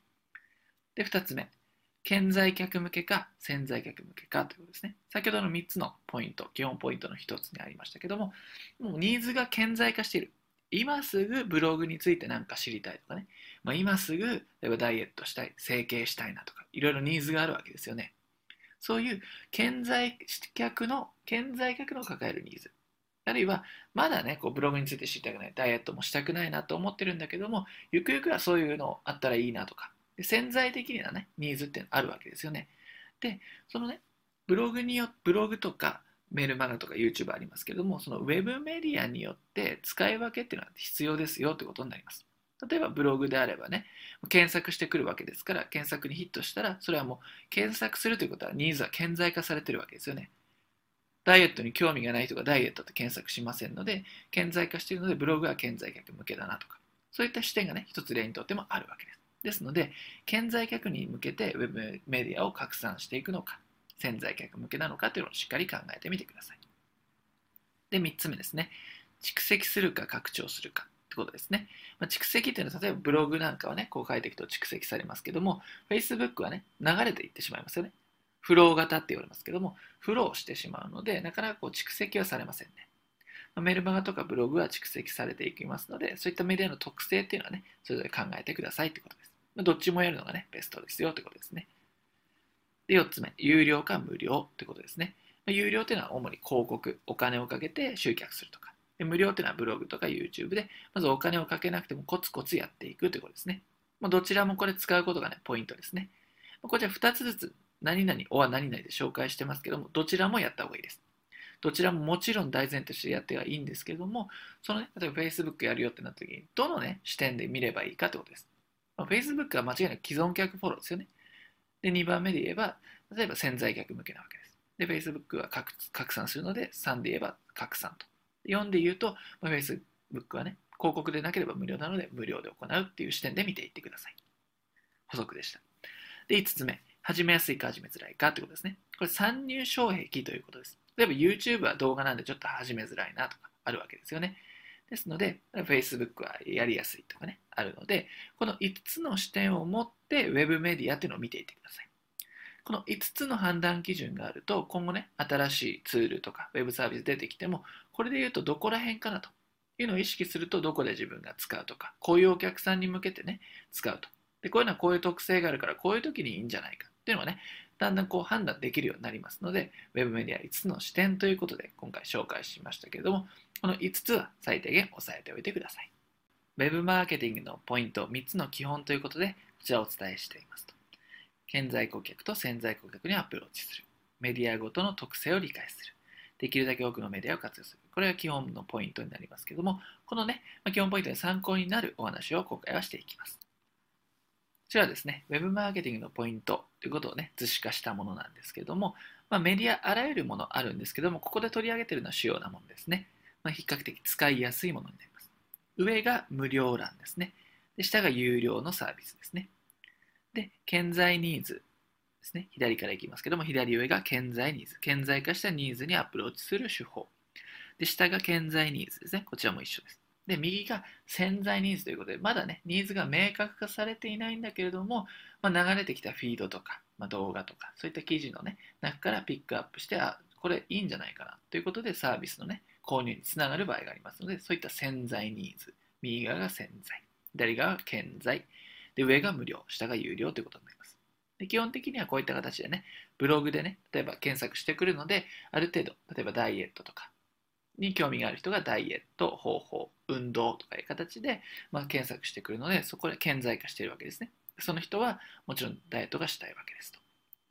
で、2つ目。顕在客向けか潜在客向けかということですね。先ほどの3つのポイント、基本ポイントの1つにありましたけども、もうニーズが顕在化している。今すぐブログについて何か知りたいとかね、まあ、今すぐ例えばダイエットしたい、整形したいなとか、いろいろニーズがあるわけですよね。そういう顕在客の、顕在客の抱えるニーズ。あるいは、まだね、こうブログについて知りたくない、ダイエットもしたくないなと思ってるんだけども、ゆくゆくはそういうのあったらいいなとか、で潜在的にはね、ニーズってあるわけですよね。で、そのね、ブログによブログとかメールマガとか YouTube ありますけれども、そのウェブメディアによって使い分けっていうのは必要ですよってことになります。例えばブログであればね、検索してくるわけですから、検索にヒットしたら、それはもう検索するということはニーズは顕在化されてるわけですよね。ダイエットに興味がない人がダイエットって検索しませんので、顕在化しているので、ブログは顕在客向けだなとか、そういった視点がね、一つ例にとってもあるわけです。ですので、顕在客に向けて Web メディアを拡散していくのか、潜在客向けなのかというのをしっかり考えてみてください。で、3つ目ですね。蓄積するか拡張するかってことですね。まあ、蓄積っていうのは、例えばブログなんかはね、こう書いていくと蓄積されますけども、Facebook はね、流れていってしまいますよね。フロー型って言われますけども、フローしてしまうので、なかなかこう蓄積はされませんね。ま、メルマガとかブログは蓄積されていきますので、そういったメディアの特性っていうのはね、それぞれ考えてくださいってことです。どっちもやるのがね、ベストですよってことですね。で、4つ目、有料か無料ってことですね。有料っていうのは主に広告、お金をかけて集客するとか。で無料っていうのはブログとか YouTube で、まずお金をかけなくてもコツコツやっていくということですね。ま、どちらもこれ使うことがね、ポイントですね。こちら2つずつ、何々、おは何々で紹介してますけども、どちらもやった方がいいです。どちらももちろん大前提としてやってはいいんですけども、そのね、例えば Facebook やるよってなった時に、どのね、視点で見ればいいかってことです。まあ、Facebook は間違いなく既存客フォローですよね。で、2番目で言えば、例えば潜在客向けなわけです。で、Facebook は拡散するので、3で言えば拡散と。4で言うと、まあ、Facebook はね、広告でなければ無料なので、無料で行うっていう視点で見ていってください。補足でした。で、5つ目。始めやすいか始めづらいかってことですね。これ参入障壁ということです。例えば YouTube は動画なんでちょっと始めづらいなとかあるわけですよね。ですので、Facebook はやりやすいとかね、あるので、この5つの視点を持って Web メディアっていうのを見ていってください。この5つの判断基準があると、今後ね、新しいツールとか Web サービス出てきても、これで言うとどこら辺かなというのを意識すると、どこで自分が使うとか、こういうお客さんに向けてね、使うとでこういうのはこういう特性があるからこういう時にいいんじゃないかっていうのがねだんだんこう判断できるようになりますので Web メディア5つの視点ということで今回紹介しましたけれどもこの5つは最低限押さえておいてください Web マーケティングのポイント3つの基本ということでこちらをお伝えしていますと顕在顧客と潜在顧客にアプローチするメディアごとの特性を理解するできるだけ多くのメディアを活用する。これが基本のポイントになりますけれども、このね、基本ポイントで参考になるお話を今回はしていきます。こちらですね、Web マーケティングのポイントということをね、図示化したものなんですけども、まあ、メディアあらゆるものあるんですけども、ここで取り上げているのは主要なものですね。まあ、比較的使いやすいものになります。上が無料欄ですね。で下が有料のサービスですね。で、顕在ニーズですね。左からいきますけども、左上が顕在ニーズ。顕在化したニーズにアプローチする手法。で、下が顕在ニーズですね。こちらも一緒です。で、右が潜在ニーズということで、まだね、ニーズが明確化されていないんだけれども、まあ、流れてきたフィードとか、まあ、動画とか、そういった記事のね、中からピックアップして、あ、これいいんじゃないかなということで、サービスのね、購入につながる場合がありますので、そういった潜在ニーズ。右側が潜在。左側が顕在。で、上が無料、下が有料ということになります。で基本的にはこういった形でね、ブログでね、例えば検索してくるので、ある程度、例えばダイエットとかに興味がある人がダイエット方法、運動とかいう形で、まあ、検索してくるので、そこで顕在化しているわけですね。その人はもちろんダイエットがしたいわけですと。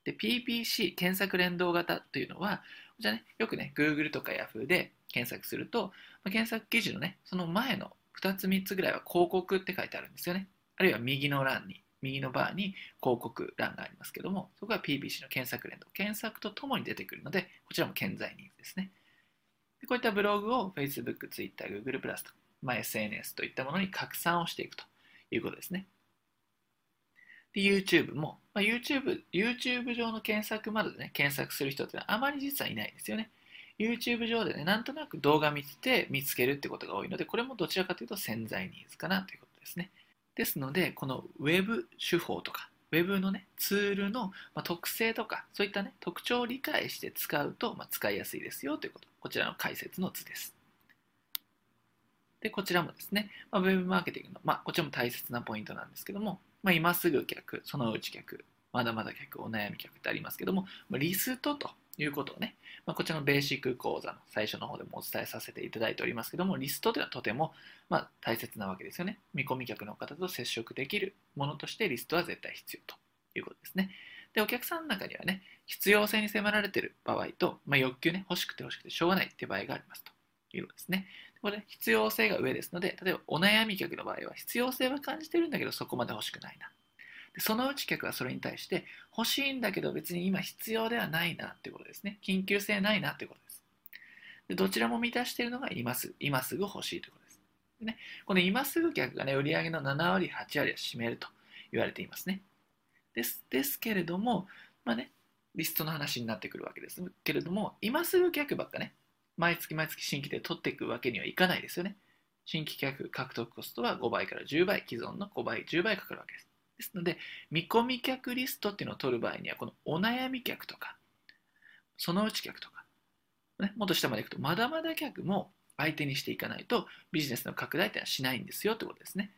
で、PPC、検索連動型というのは、じゃね、よくね、Google とか Yahoo で検索すると、まあ、検索記事のね、その前の2つ3つぐらいは広告って書いてあるんですよね。あるいは右の欄に右のバーに広告欄がありますけども、そこが PBC の検索連動。検索とともに出てくるので、こちらも健在ニーズですね。でこういったブログを Facebook、Twitter、Google+、とまあ、SNS といったものに拡散をしていくということですね。で、YouTube も、まあ、YouTube、YouTube 上の検索窓でね、検索する人ってのはあまり実はいないですよね。YouTube 上でね、なんとなく動画見てて見つけるってことが多いので、これもどちらかというと潜在ニーズかなということですね。ですので、この Web 手法とか、Web のね、ツールの、特性とか、そういったね、特徴を理解して使うと、ま使いやすいですよということ。こちらの解説の図です。で、こちらもですね、まあ、Web マーケティングの、まあ、こちらも大切なポイントなんですけども、まあ、今すぐ客、そのうち客、まだまだ客、お悩み客ってありますけどもま、リストということをね、まあ、こちらのベーシック講座の最初の方でもお伝えさせていただいておりますけども、リストというのはとてもまあ大切なわけですよね。見込み客の方と接触できるものとしてリストは絶対必要ということですね。で、お客さんの中にはね、必要性に迫られている場合と、まあ、欲求ね、欲しくて欲しくてしょうがないっていう場合がありますということですね。これ、必要性が上ですので、例えばお悩み客の場合は必要性は感じてるんだけどそこまで欲しくないな。でそのうち客はそれに対して欲しいんだけど別に今必要ではないなってことですね。緊急性ないなってことです。でどちらも満たしているのが今すぐ今すぐ欲しいということです。でね、この今すぐ客がね、売上の7割、8割を占めると言われていますね。ですですけれども、まあね、リストの話になってくるわけですけれども、今すぐ客ばっかね、毎月毎月新規で取っていくわけにはいかないですよね。新規客獲得コストは5倍から10倍、既存の5倍、10倍かかるわけです。ですので、見込み客リストっていうのを取る場合には、このお悩み客とか、そのうち客とか、ね、もっと下までいくと、まだまだ客も相手にしていかないと、ビジネスの拡大っていうのはしないんですよってことですね。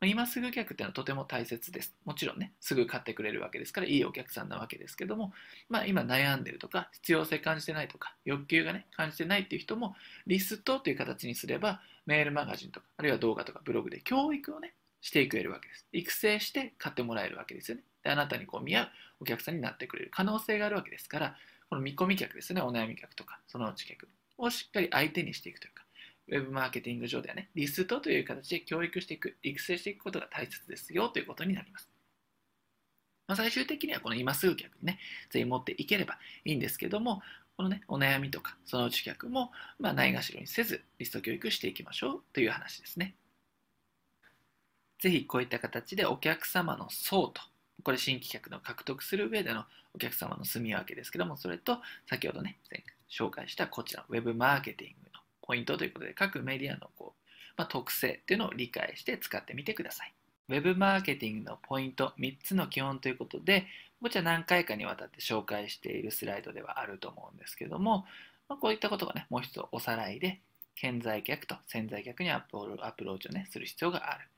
ま今すぐ客っていうのはとても大切です。もちろんね、すぐ買ってくれるわけですから、いいお客さんなわけですけども、まあ、今悩んでるとか、必要性感じてないとか、欲求がね、感じてないっていう人も、リストという形にすれば、メールマガジンとか、あるいは動画とかブログで教育をね、していくれるわけです。育成して買ってもらえるわけですよね。で、あなたにこう見合うお客さんになってくれる可能性があるわけですから、この見込み客ですね、お悩み客とか、そのうち客をしっかり相手にしていくというか、ウェブマーケティング上ではね、リストという形で教育していく、育成していくことが大切ですよということになります。まあ、最終的にはこの今すぐ客にね、全員持っていければいいんですけども、このね、お悩みとか、そのうち客も、まあ、ないがしろにせず、リスト教育していきましょうという話ですね。ぜひこういった形でお客様の層と、これ新規客の獲得する上でのお客様の住み分けですけども、それと先ほどね、紹介したこちら、ウェブマーケティングポイントということで、各メディアのこう、まあ、特性っていうのを理解して使ってみてください。ウェブマーケティングのポイント3つの基本ということで、こちら何回かにわたって紹介しているスライドではあると思うんですけども、まあ、こういったことがね、もう一つおさらいで、顕在客と潜在客にアプローチをね、する必要がある。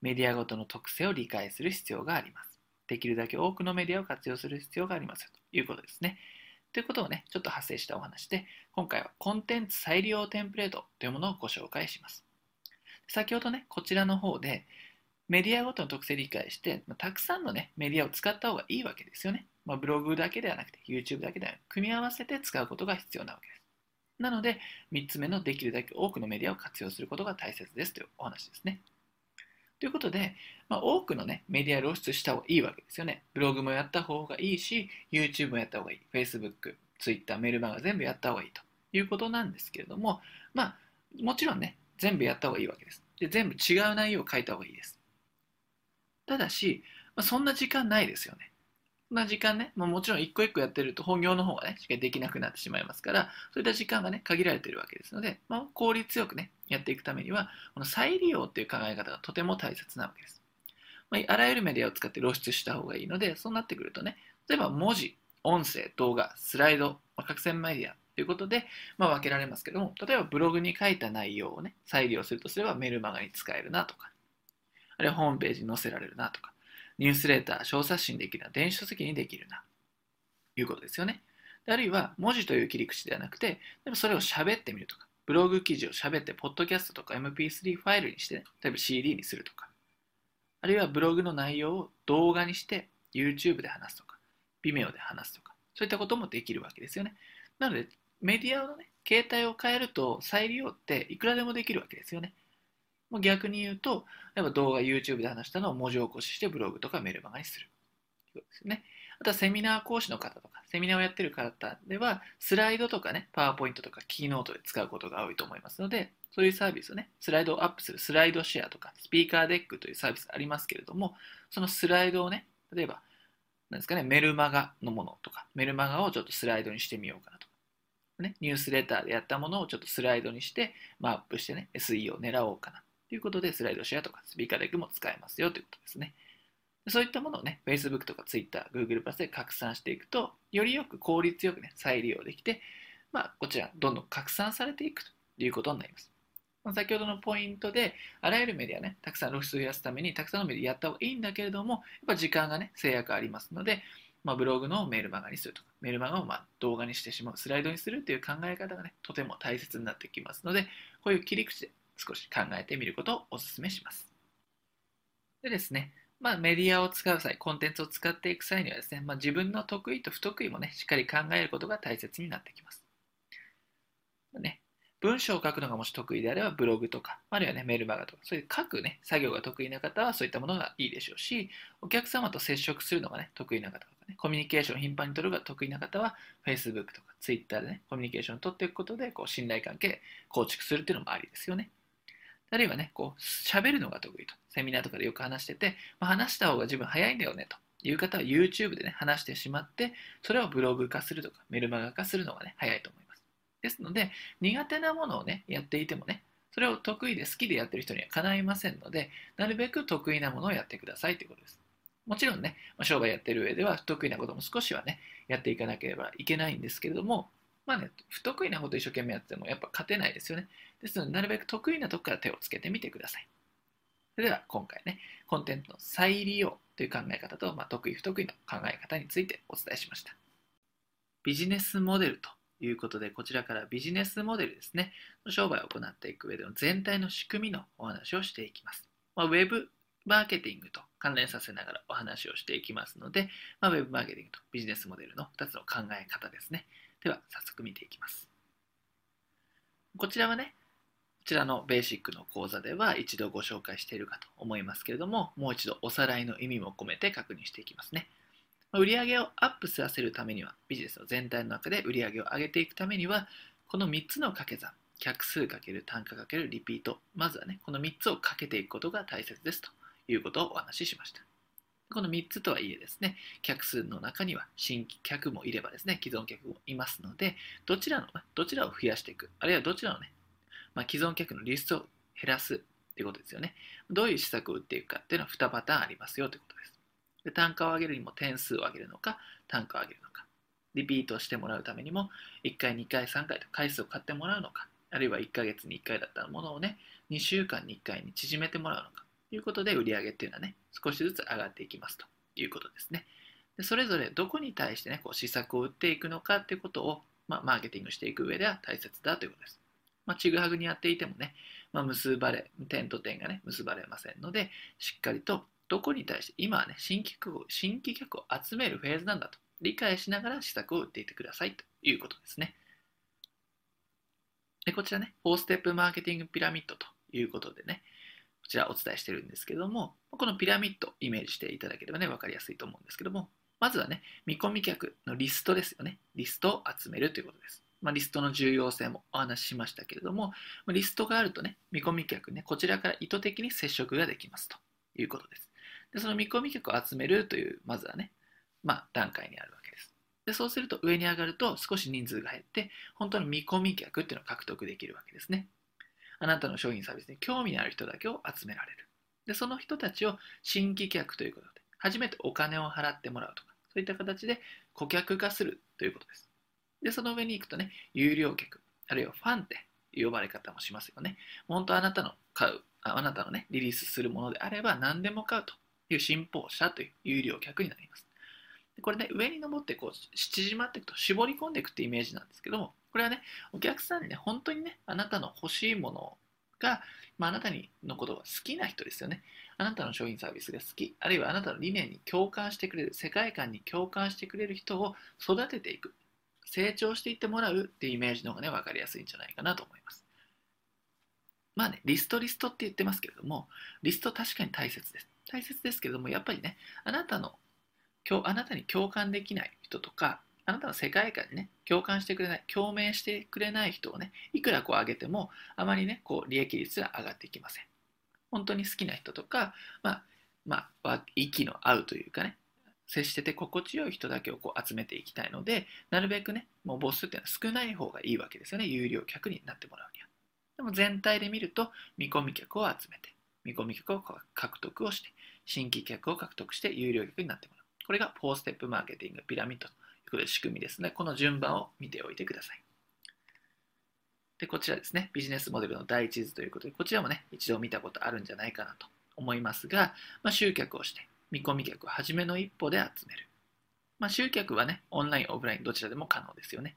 メディアごとの特性を理解する必要があります。できるだけ多くのメディアを活用する必要がありますよということですね。ということをね、ちょっと派生したお話で、今回はコンテンツ再利用テンプレートというものをご紹介します。先ほどね、こちらの方で、メディアごとの特性理解して、ま、たくさんのね、メディアを使った方がいいわけですよね。まあ、ブログだけではなくて、YouTube だけではなく組み合わせて使うことが必要なわけです。なので、3つ目のできるだけ多くのメディアを活用することが大切ですというお話ですね。ということで、まあ、多くのね、メディア露出した方がいいわけですよね。ブログもやった方がいいし、YouTube もやった方がいい。Facebook、Twitter、メールマガ全部やった方がいいということなんですけれども、まあ、もちろんね、全部やった方がいいわけです。で、全部違う内容を書いた方がいいです。ただし、まあ、そんな時間ないですよね。な時間ね、まあ、もちろん一個一個やってると本業の方がね、しっかりできなくなってしまいますから、そういった時間がね、限られているわけですので、まあ、効率よくね、やっていくためには、この再利用っていう考え方がとても大切なわけです。まあ、あらゆるメディアを使って露出した方がいいので、そうなってくるとね、例えば文字、音声、動画、スライド、まあ、各線メディアということで、まあ、分けられますけども、例えばブログに書いた内容をね、再利用するとすればメルマガに使えるなとか、あるいはホームページに載せられるなとか、ニュースレーター、小冊子にできるな、電子書籍にできるな、ということですよね。あるいは文字という切り口ではなくて、でもそれを喋ってみるとか、ブログ記事を喋って、ポッドキャストとか MP3 ファイルにして、ね、例えば CD にするとか、あるいはブログの内容を動画にして YouTube で話すとか、Vimeo で話すとか、そういったこともできるわけですよね。なので、メディアのね、携帯を変えると再利用っていくらでもできるわけですよね。もう逆に言うと、例えば動画 YouTube で話したのを文字起こししてブログとかメルマガにする。ということですよね。あとはセミナー講師の方とか、セミナーをやってる方では、スライドとかね、パワーポイントとかキーノートで使うことが多いと思いますので、そういうサービスをね、スライドをアップするスライドシェアとか、スピーカーデックというサービスありますけれども、そのスライドをね、例えば、なんですかね、メルマガのものとか、メルマガをちょっとスライドにしてみようかなとか、ね、ニュースレターでやったものをちょっとスライドにして、まあ、アップしてね、SE を狙おうかなということで、スライドシェアとかスピーカーデックも使えますよということですね。そういったものをね、Facebook とか Twitter、Google プラスで拡散していくと、よりよく効率よくね、再利用できて、まあ、こちら、どんどん拡散されていくということになります。先ほどのポイントで、あらゆるメディアね、たくさん露出を増やすために、たくさんのメディアやった方がいいんだけれども、やっぱ時間がね、制約ありますので、まあ、ブログのメールマガにするとか、メールマガをまあ動画にしてしまう、スライドにするという考え方がね、とても大切になってきますので、こういう切り口で少し考えてみることをお勧めします。でですね、まあ、メディアを使う際、コンテンツを使っていく際にはですね、まあ、自分の得意と不得意もね、しっかり考えることが大切になってきます。ね、文章を書くのがもし得意であれば、ブログとか、あるいはね、メールマガとか、そういう書くね、作業が得意な方はそういったものがいいでしょうし、お客様と接触するのがね、得意な方とかね、コミュニケーションを頻繁に取るのが得意な方は、Facebook とか Twitter でね、コミュニケーションを取っていくことで、こう、信頼関係構築するっていうのもありですよね。あるいはね、こう、喋るのが得意と。セミナーとかでよく話してて、まあ、話した方が自分早いんだよねという方は YouTube でね、話してしまって、それをブログ化するとか、メルマガ化するのがね、早いと思います。ですので、苦手なものをね、やっていてもね、それを得意で好きでやってる人にはかないませんので、なるべく得意なものをやってくださいということです。もちろんね、まあ、商売やってる上では不得意なことも少しはね、やっていかなければいけないんですけれども、まあね、不得意なこと一生懸命やってもやっぱ勝てないですよね。ですので、なるべく得意なとこから手をつけてみてください。それでは今回ね、コンテンツの再利用という考え方と、まあ、得意不得意の考え方についてお伝えしました。ビジネスモデルということで、こちらからビジネスモデルですね、商売を行っていく上での全体の仕組みのお話をしていきます。まあ、ウェブマーケティングと関連させながらお話をしていきますので、まあ、ウェブマーケティングとビジネスモデルの2つの考え方ですね。では、早速見ていきます。こちらはね、ちらのベーシックの講座では一度ご紹介しているかと思いますけれども、もう一度おさらいの意味も込めて確認していきますね。売上をアップさせるためには、ビジネスの全体の中で売上を上げていくためには、この3つの掛け算、客数かける単価かけるリピート、まずはね、この3つをかけていくことが大切ですということをお話ししました。この3つとはいえですね、客数の中には新規客もいればですね、既存客もいますので、どちらの、どちらを増やしていく、あるいはどちらのね、まあ、既存客のリストを減らすっていうことですよね。どういう施策を打っていくかっていうのは2パターンありますよということです。で単価を上げるにも点数を上げるのか、単価を上げるのか。リピートしてもらうためにも、1回、2回、3回と回数を買ってもらうのか、あるいは1ヶ月に1回だったものをね、2週間に1回に縮めてもらうのか、ということで売り上げっていうのはね、少しずつ上がっていきますということですね。でそれぞれどこに対してね、こう施策を打っていくのかっていうことを、まあ、マーケティングしていく上では大切だということです。まあ、ちぐはぐにやっていてもね、まあ、結ばれ、点と点がね、結ばれませんので、しっかりとどこに対して、今はね、新規客を新規客を集めるフェーズなんだと理解しながら施策を打っていてくださいということですね。でこちらね、4ステップマーケティングピラミッドということでね、こちらお伝えしてるんですけども、このピラミッドイメージしていただければね、分かりやすいと思うんですけども、まずはね、見込み客のリストですよね。リストを集めるということです。まあ、リストの重要性もお話ししましたけれども、リストがあるとね、見込み客ね、こちらから意図的に接触ができますということです。で、その見込み客を集めるという、まずはね、まあ、段階にあるわけです。で、そうすると上に上がると少し人数が減って、本当の見込み客っていうのを獲得できるわけですね。あなたの商品サービスに興味のある人だけを集められる。で、その人たちを新規客ということで、初めてお金を払ってもらうとか、そういった形で顧客化するということです。で、その上に行くとね、有料客、あるいはファンって呼ばれ方もしますよね。本当あなたの買う、あなたのね、リリースするものであれば何でも買うという信奉者という有料客になります。でこれね、上に登ってこう縮まっていくと絞り込んでいくってイメージなんですけども、これはね、お客さんにね、本当にね、あなたの欲しいものが、まあ、あなたのことが好きな人ですよね。あなたの商品サービスが好き、あるいはあなたの理念に共感してくれる、世界観に共感してくれる人を育てていく。成長していってもらうっていうイメージの方がね、分かりやすいんじゃないかなと思います。まあね、リストリストって言ってますけれども、リスト確かに大切です。大切ですけれども、やっぱりね、あなたの、あなたに共感できない人とか、あなたの世界観にね、共感してくれない、共鳴してくれない人をね、いくらこう上げても、あまりね、こう利益率は上がっていきません。本当に好きな人とか、まあ、まあ、息の合うというかね、接してて心地よい人だけをこう集めていきたいので、なるべくね、もうボスっていうのは少ない方がいいわけですよね、有料客になってもらうには。でも全体で見ると、見込み客を集めて、見込み客を獲得をして、新規客を獲得して有料客になってもらう。これが4ステップマーケティングピラミッドということで仕組みですね。この順番を見ておいてください。で、こちらですね、ビジネスモデルの第一図ということで、こちらもね、一度見たことあるんじゃないかなと思いますが、まあ、集客をして、見込み客を初めの一歩で集める。まあ、集客はね、オンライン、オフライン、どちらでも可能ですよね。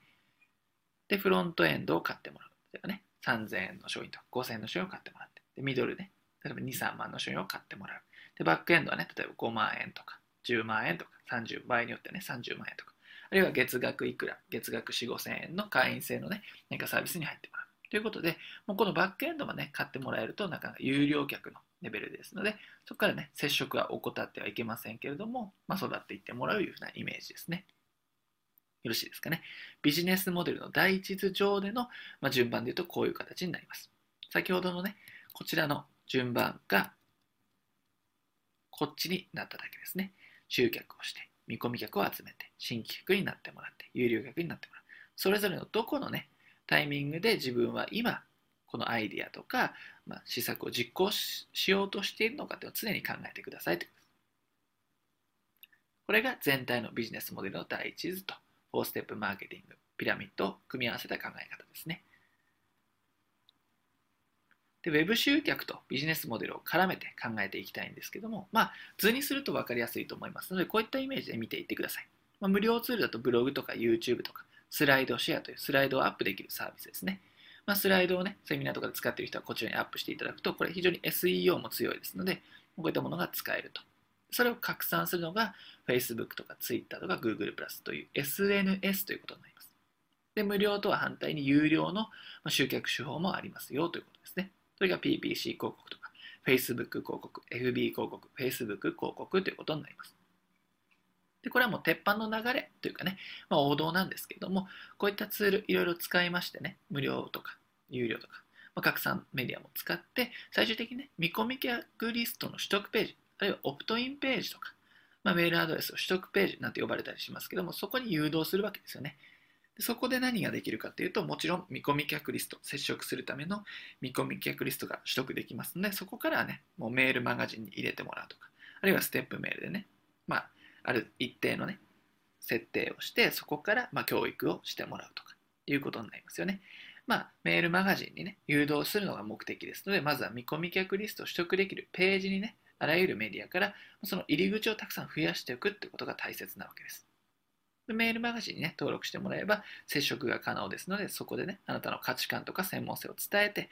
で、フロントエンドを買ってもらう。例えばね、3000円の商品とか5000円の商品を買ってもらって。で、ミドルね、例えば2、3万の商品を買ってもらう。で、バックエンドはね、例えば5万円とか、10万円とか、30倍によってね、30万円とか。あるいは月額いくら、月額4、5000円の会員制のね、何かサービスに入ってもらう。ということで、もうこのバックエンドがね、買ってもらえると、なかなか有料客のレベルですので、そこからね、接触は怠ってはいけませんけれども、まあ、育っていってもらういうふうなイメージですね。よろしいですかね。ビジネスモデルの第一図上での、まあ、順番で言うとこういう形になります。先ほどのね、こちらの順番が、こっちになっただけですね。集客をして、見込み客を集めて、新規客になってもらって、有料客になってもらう。それぞれのどこのね、タイミングで自分は今このアイディアとか、まあ、施策を実行しようとしているのかというのを常に考えてくださいとこ。れが全体のビジネスモデルの第一図と4ステップマーケティング、ピラミッドを組み合わせた考え方ですね。で、ウェブ集客とビジネスモデルを絡めて考えていきたいんですけども、まあ、図にすると分かりやすいと思いますので、こういったイメージで見ていってください。まあ、無料ツールだとブログとか YouTube とか、スライドシェアというスライドをアップできるサービスですね。まあ、スライドをね、セミナーとかで使っている人はこちらにアップしていただくと、これ非常に SEO も強いですので、こういったものが使えると。それを拡散するのが Facebook とか Twitter とか Google プラスという SNS ということになります。で、無料とは反対に有料の集客手法もありますよということですね。それが PPC 広告とか Facebook 広告、FB 広告、Facebook 広告ということになります。で、これはもう鉄板の流れというかね、まあ、王道なんですけども、こういったツールいろいろ使いましてね、無料とか有料とか、まあ、拡散メディアも使って、最終的にね、見込み客リストの取得ページ、あるいはオプトインページとか、まあ、メールアドレスを取得ページなんて呼ばれたりしますけども、そこに誘導するわけですよね。でそこで何ができるかっていうと、もちろん見込み客リスト、接触するための見込み客リストが取得できますので、そこからね、もうメールマガジンに入れてもらうとか、あるいはステップメールでね、まあ、ある一定のね、設定をして、そこからま教育をしてもらうとかいうことになりますよね。まあ、メールマガジンにね、誘導するのが目的ですので、まずは見込み客リストを取得できるページにね、あらゆるメディアからその入り口をたくさん増やしておくってことが大切なわけです。でメールマガジンにね、登録してもらえば接触が可能ですので、そこでね、あなたの価値観とか専門性を伝えて、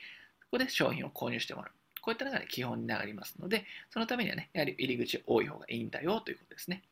ここで商品を購入してもらう。こういったのが、ね、基本になりますので、そのためにはね、やはり入り口多い方がいいんだよということですね。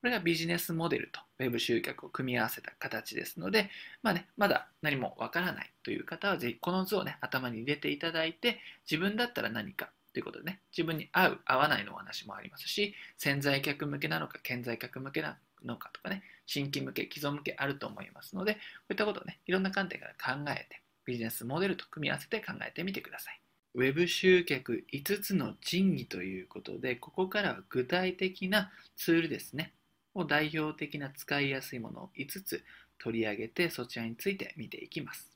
これがビジネスモデルと Web 集客を組み合わせた形ですので、まあね、まだ何もわからないという方は、ぜひこの図をね、頭に入れていただいて、自分だったら何かということでね、自分に合う、合わないのお話もありますし、潜在客向けなのか、顕在客向けなのかとかね、新規向け、既存向けあると思いますので、こういったことをね、いろんな観点から考えて、ビジネスモデルと組み合わせて考えてみてください。ウェブ集客5つの神器ということで、ここからは具体的なツールですね。を代表的な使いやすいものを5つ取り上げてそちらについて見ていきます。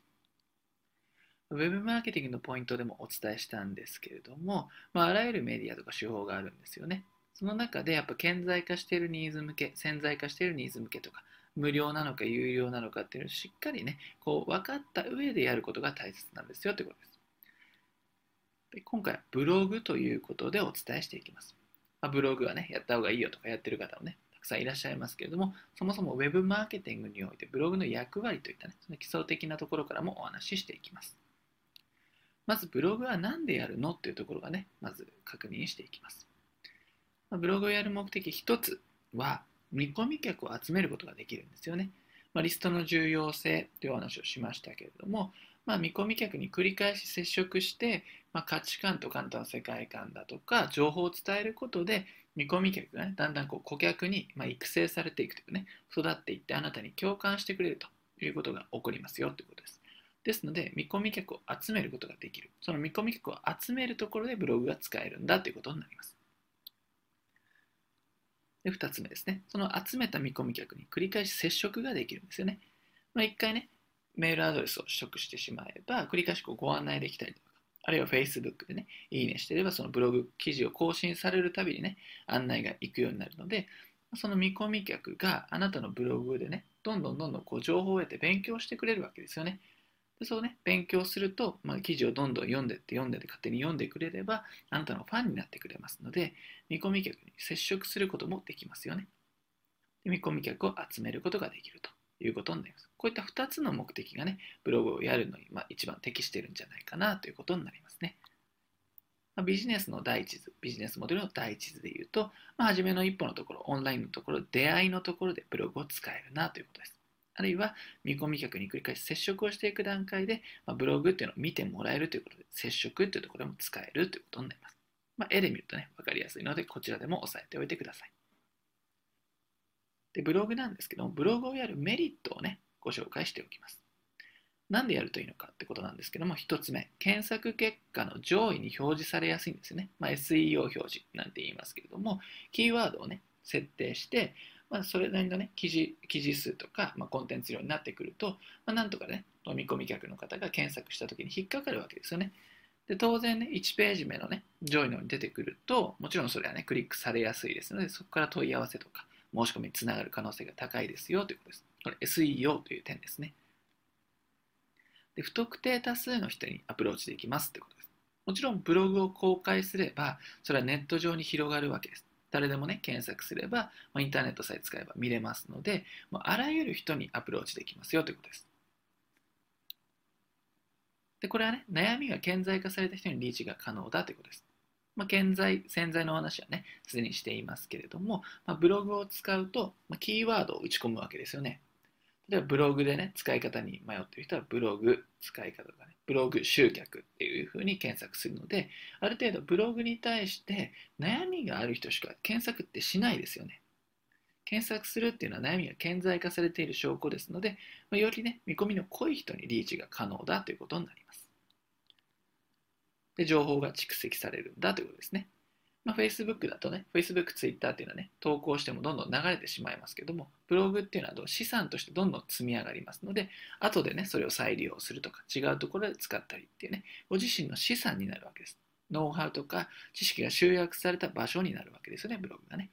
ウェブマーケティングのポイントでもお伝えしたんですけれども、まあ、あらゆるメディアとか手法があるんですよね。その中でやっぱ顕在化しているニーズ向け、潜在化しているニーズ向けとか、無料なのか有料なのかっていうのをしっかりね、こう分かった上でやることが大切なんですよということです。で今回はブログということでお伝えしていきます。まあ、ブログはね、やった方がいいよとかやってる方もね、くさんいらっしゃいますけれども、そもそも Web マーケティングにおいてブログの役割といったね、その基礎的なところからもお話ししていきます。まずブログは何でやるのっていうところがね、まず確認していきます。ブログをやる目的1つは、見込み客を集めることができるんですよね。まあ、リストの重要性というお話をしましたけれども、まあ、見込み客に繰り返し接触して、まあ、価値観とかあな世界観だとか情報を伝えることで見込み客がねだんだんこう顧客に、ま、育成されていくというかね育っていってあなたに共感してくれるということが起こりますよということです。ですので見込み客を集めることができる。その見込み客を集めるところでブログが使えるんだということになります。で2つ目ですね。その集めた見込み客に繰り返し接触ができるんですよね、まあ、1回ねメールアドレスを取得してしまえば、繰り返しこうご案内できたりとか、あるいは Facebook でね、いいねしてれば、そのブログ記事を更新されるたびにね、案内が行くようになるので、その見込み客があなたのブログでね、どんどんどんどんこう情報を得て勉強してくれるわけですよね。でそうね、勉強すると、まあ、記事をどんどん読んでって読んでって勝手に読んでくれれば、あなたのファンになってくれますので、見込み客に接触することもできますよね。で見込み客を集めることができると。いうことになります。こういった2つの目的がね、ブログをやるのに、まあ、一番適してるんじゃないかなということになりますね。まあ、ビジネスの第一図、ビジネスモデルの第一図で言うと、まあ、初めの一歩のところ、オンラインのところ、出会いのところでブログを使えるなということです。あるいは見込み客に繰り返し接触をしていく段階で、まあ、ブログっていうのを見てもらえるということで、接触っていうところでも使えるということになります。まあ、絵で見るとね、分かりやすいので、こちらでも押さえておいてください。で、ブログなんですけども、ブログをやるメリットをね、ご紹介しておきます。なんでやるといいのかってことなんですけども、1つ目、検索結果の上位に表示されやすいんですよね。まあ、SEO 表示なんて言いますけれども、キーワードをね、設定して、まあ、それなりのね、記事記事数とか、まあ、コンテンツ量になってくると、まあ、なんとかね、見込み客の方が検索した時に引っかかるわけですよね。で当然ね、1ページ目のね、上位の方に出てくると、もちろんそれはね、クリックされやすいですので、そこから問い合わせとか、申し込みにつながる可能性が高いですよということです。これ SEO という点ですね。で不特定多数の人にアプローチできますってことです。もちろんブログを公開すれば、それはネット上に広がるわけです。誰でもね、検索すれば、ま、インターネットさえ使えば見れますので、もうあらゆる人にアプローチできますよということです。で、これはね、悩みが顕在化された人にリーチが可能だということです。まあ、現在、潜在の話はね、すでにしていますけれども、まあ、ブログを使うと、まあ、キーワードを打ち込むわけですよね。例えばブログでね、使い方に迷っている人はブログ、使い方がね、ブログ集客っていうふうに検索するので、ある程度ブログに対して悩みがある人しか検索ってしないですよね。検索するっていうのは悩みが顕在化されている証拠ですので、まあ、よりね、見込みの濃い人にリーチが可能だということになります。で、情報が蓄積されるんだということですね。まあ、Facebook だとね、Facebook、Twitter っていうのはね、投稿してもどんどん流れてしまいますけども、ブログっていうのは資産としてどんどん積み上がりますので、後でね、それを再利用するとか、違うところで使ったりっていうね、ご自身の資産になるわけです。ノウハウとか知識が集約された場所になるわけですよね、ブログがね。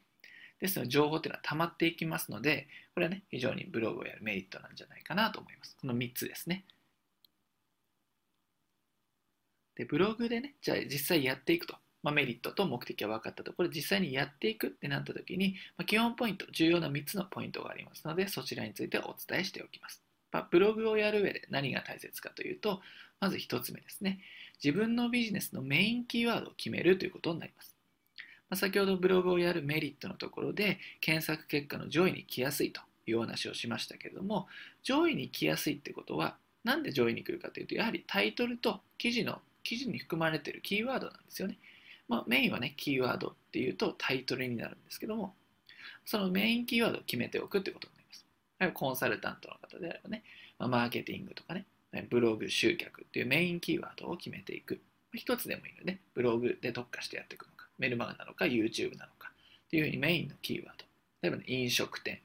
ですので、情報っていうのは溜まっていきますので、これはね、非常にブログをやるメリットなんじゃないかなと思います。この3つですね。でブログでねじゃあ実際やっていくと、まあ、メリットと目的が分かったと。ころ実際にやっていくってなった時に、まあ、基本ポイント重要な3つのポイントがありますのでそちらについてお伝えしておきます、まあ、ブログをやる上で何が大切かというとまず1つ目ですね。自分のビジネスのメインキーワードを決めるということになります。ま先ほどブログをやるメリットのところで検索結果の上位に来やすいというお話をしましたけれども上位に来やすいってことはなんで上位に来るかというとやはりタイトルと記事の記事に含まれているキーワードなんですよね、まあ、メインはねキーワードっていうとタイトルになるんですけどもそのメインキーワードを決めておくってことになります。コンサルタントの方であればね、まあ、マーケティングとかねブログ集客っていうメインキーワードを決めていく。一つでもいいので、ブログで特化してやっていくのかメルマガなのか YouTube なのかっていうふうにメインのキーワード。例えば、ね、飲食店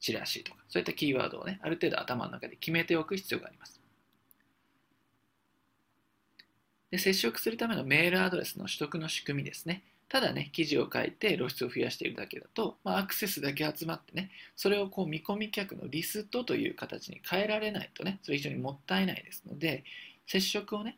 チラシとかそういったキーワードをねある程度頭の中で決めておく必要があります。で接触するためのメールアドレスの取得の仕組みですねただね記事を書いて露出を増やしているだけだと、まあ、アクセスだけ集まってねそれをこう見込み客のリストという形に変えられないとねそれ非常にもったいないですので接触をね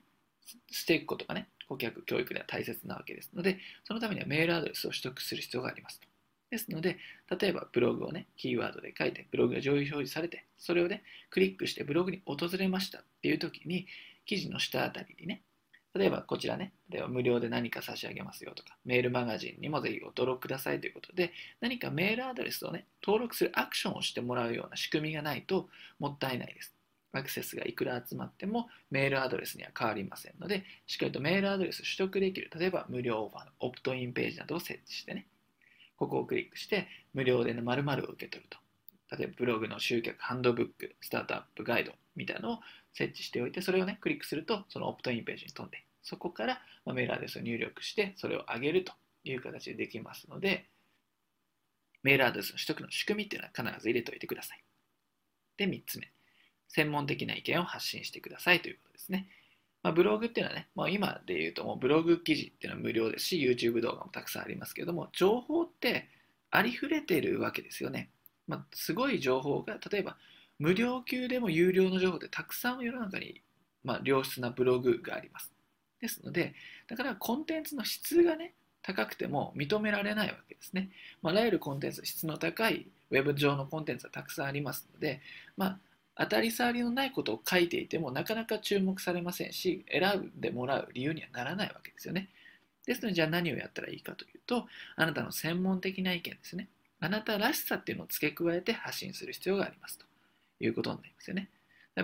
していくことがね顧客教育では大切なわけですので、そのためにはメールアドレスを取得する必要がありますと。ですので、例えばブログをね、キーワードで書いて、ブログが上位表示されて、それをね、クリックしてブログに訪れましたっていう時に、記事の下あたりにね、例えばこちらね、例えば無料で何か差し上げますよとか、メールマガジンにもぜひご登録くださいということで、何かメールアドレスをね、登録するアクションをしてもらうような仕組みがないともったいないです。アクセスがいくら集まってもメールアドレスには変わりませんので、しっかりとメールアドレス取得できる、例えば無料オファーのオプトインページなどを設置してね、ここをクリックして無料で〇〇を受け取ると。例えばブログの集客ハンドブック、スタートアップガイドみたいなのを設置しておいて、それをね、クリックするとそのオプトインページに飛んで、そこからメールアドレスを入力して、それを上げるという形でできますので、メールアドレスの取得の仕組みっていうのは必ず入れておいてください。で、3つ目。専門的な意見を発信してくださいということですね。まあ、ブログっていうのはね、まあ、今で言うともうブログ記事っていうのは無料ですし、YouTube 動画もたくさんありますけども、情報ってありふれてるわけですよね。まあ、すごい情報が、例えば無料級でも有料の情報ってたくさん世の中に、まあ、良質なブログがあります。ですので、だからコンテンツの質がね、高くても認められないわけですね。まあ、あらゆるコンテンツ、質の高いウェブ上のコンテンツはたくさんありますので、まあ、当たり障りのないことを書いていてもなかなか注目されませんし選んでもらう理由にはならないわけですよね。ですのでじゃあ何をやったらいいかというとあなたの専門的な意見ですね。あなたらしさっていうのを付け加えて発信する必要がありますということになりますよね。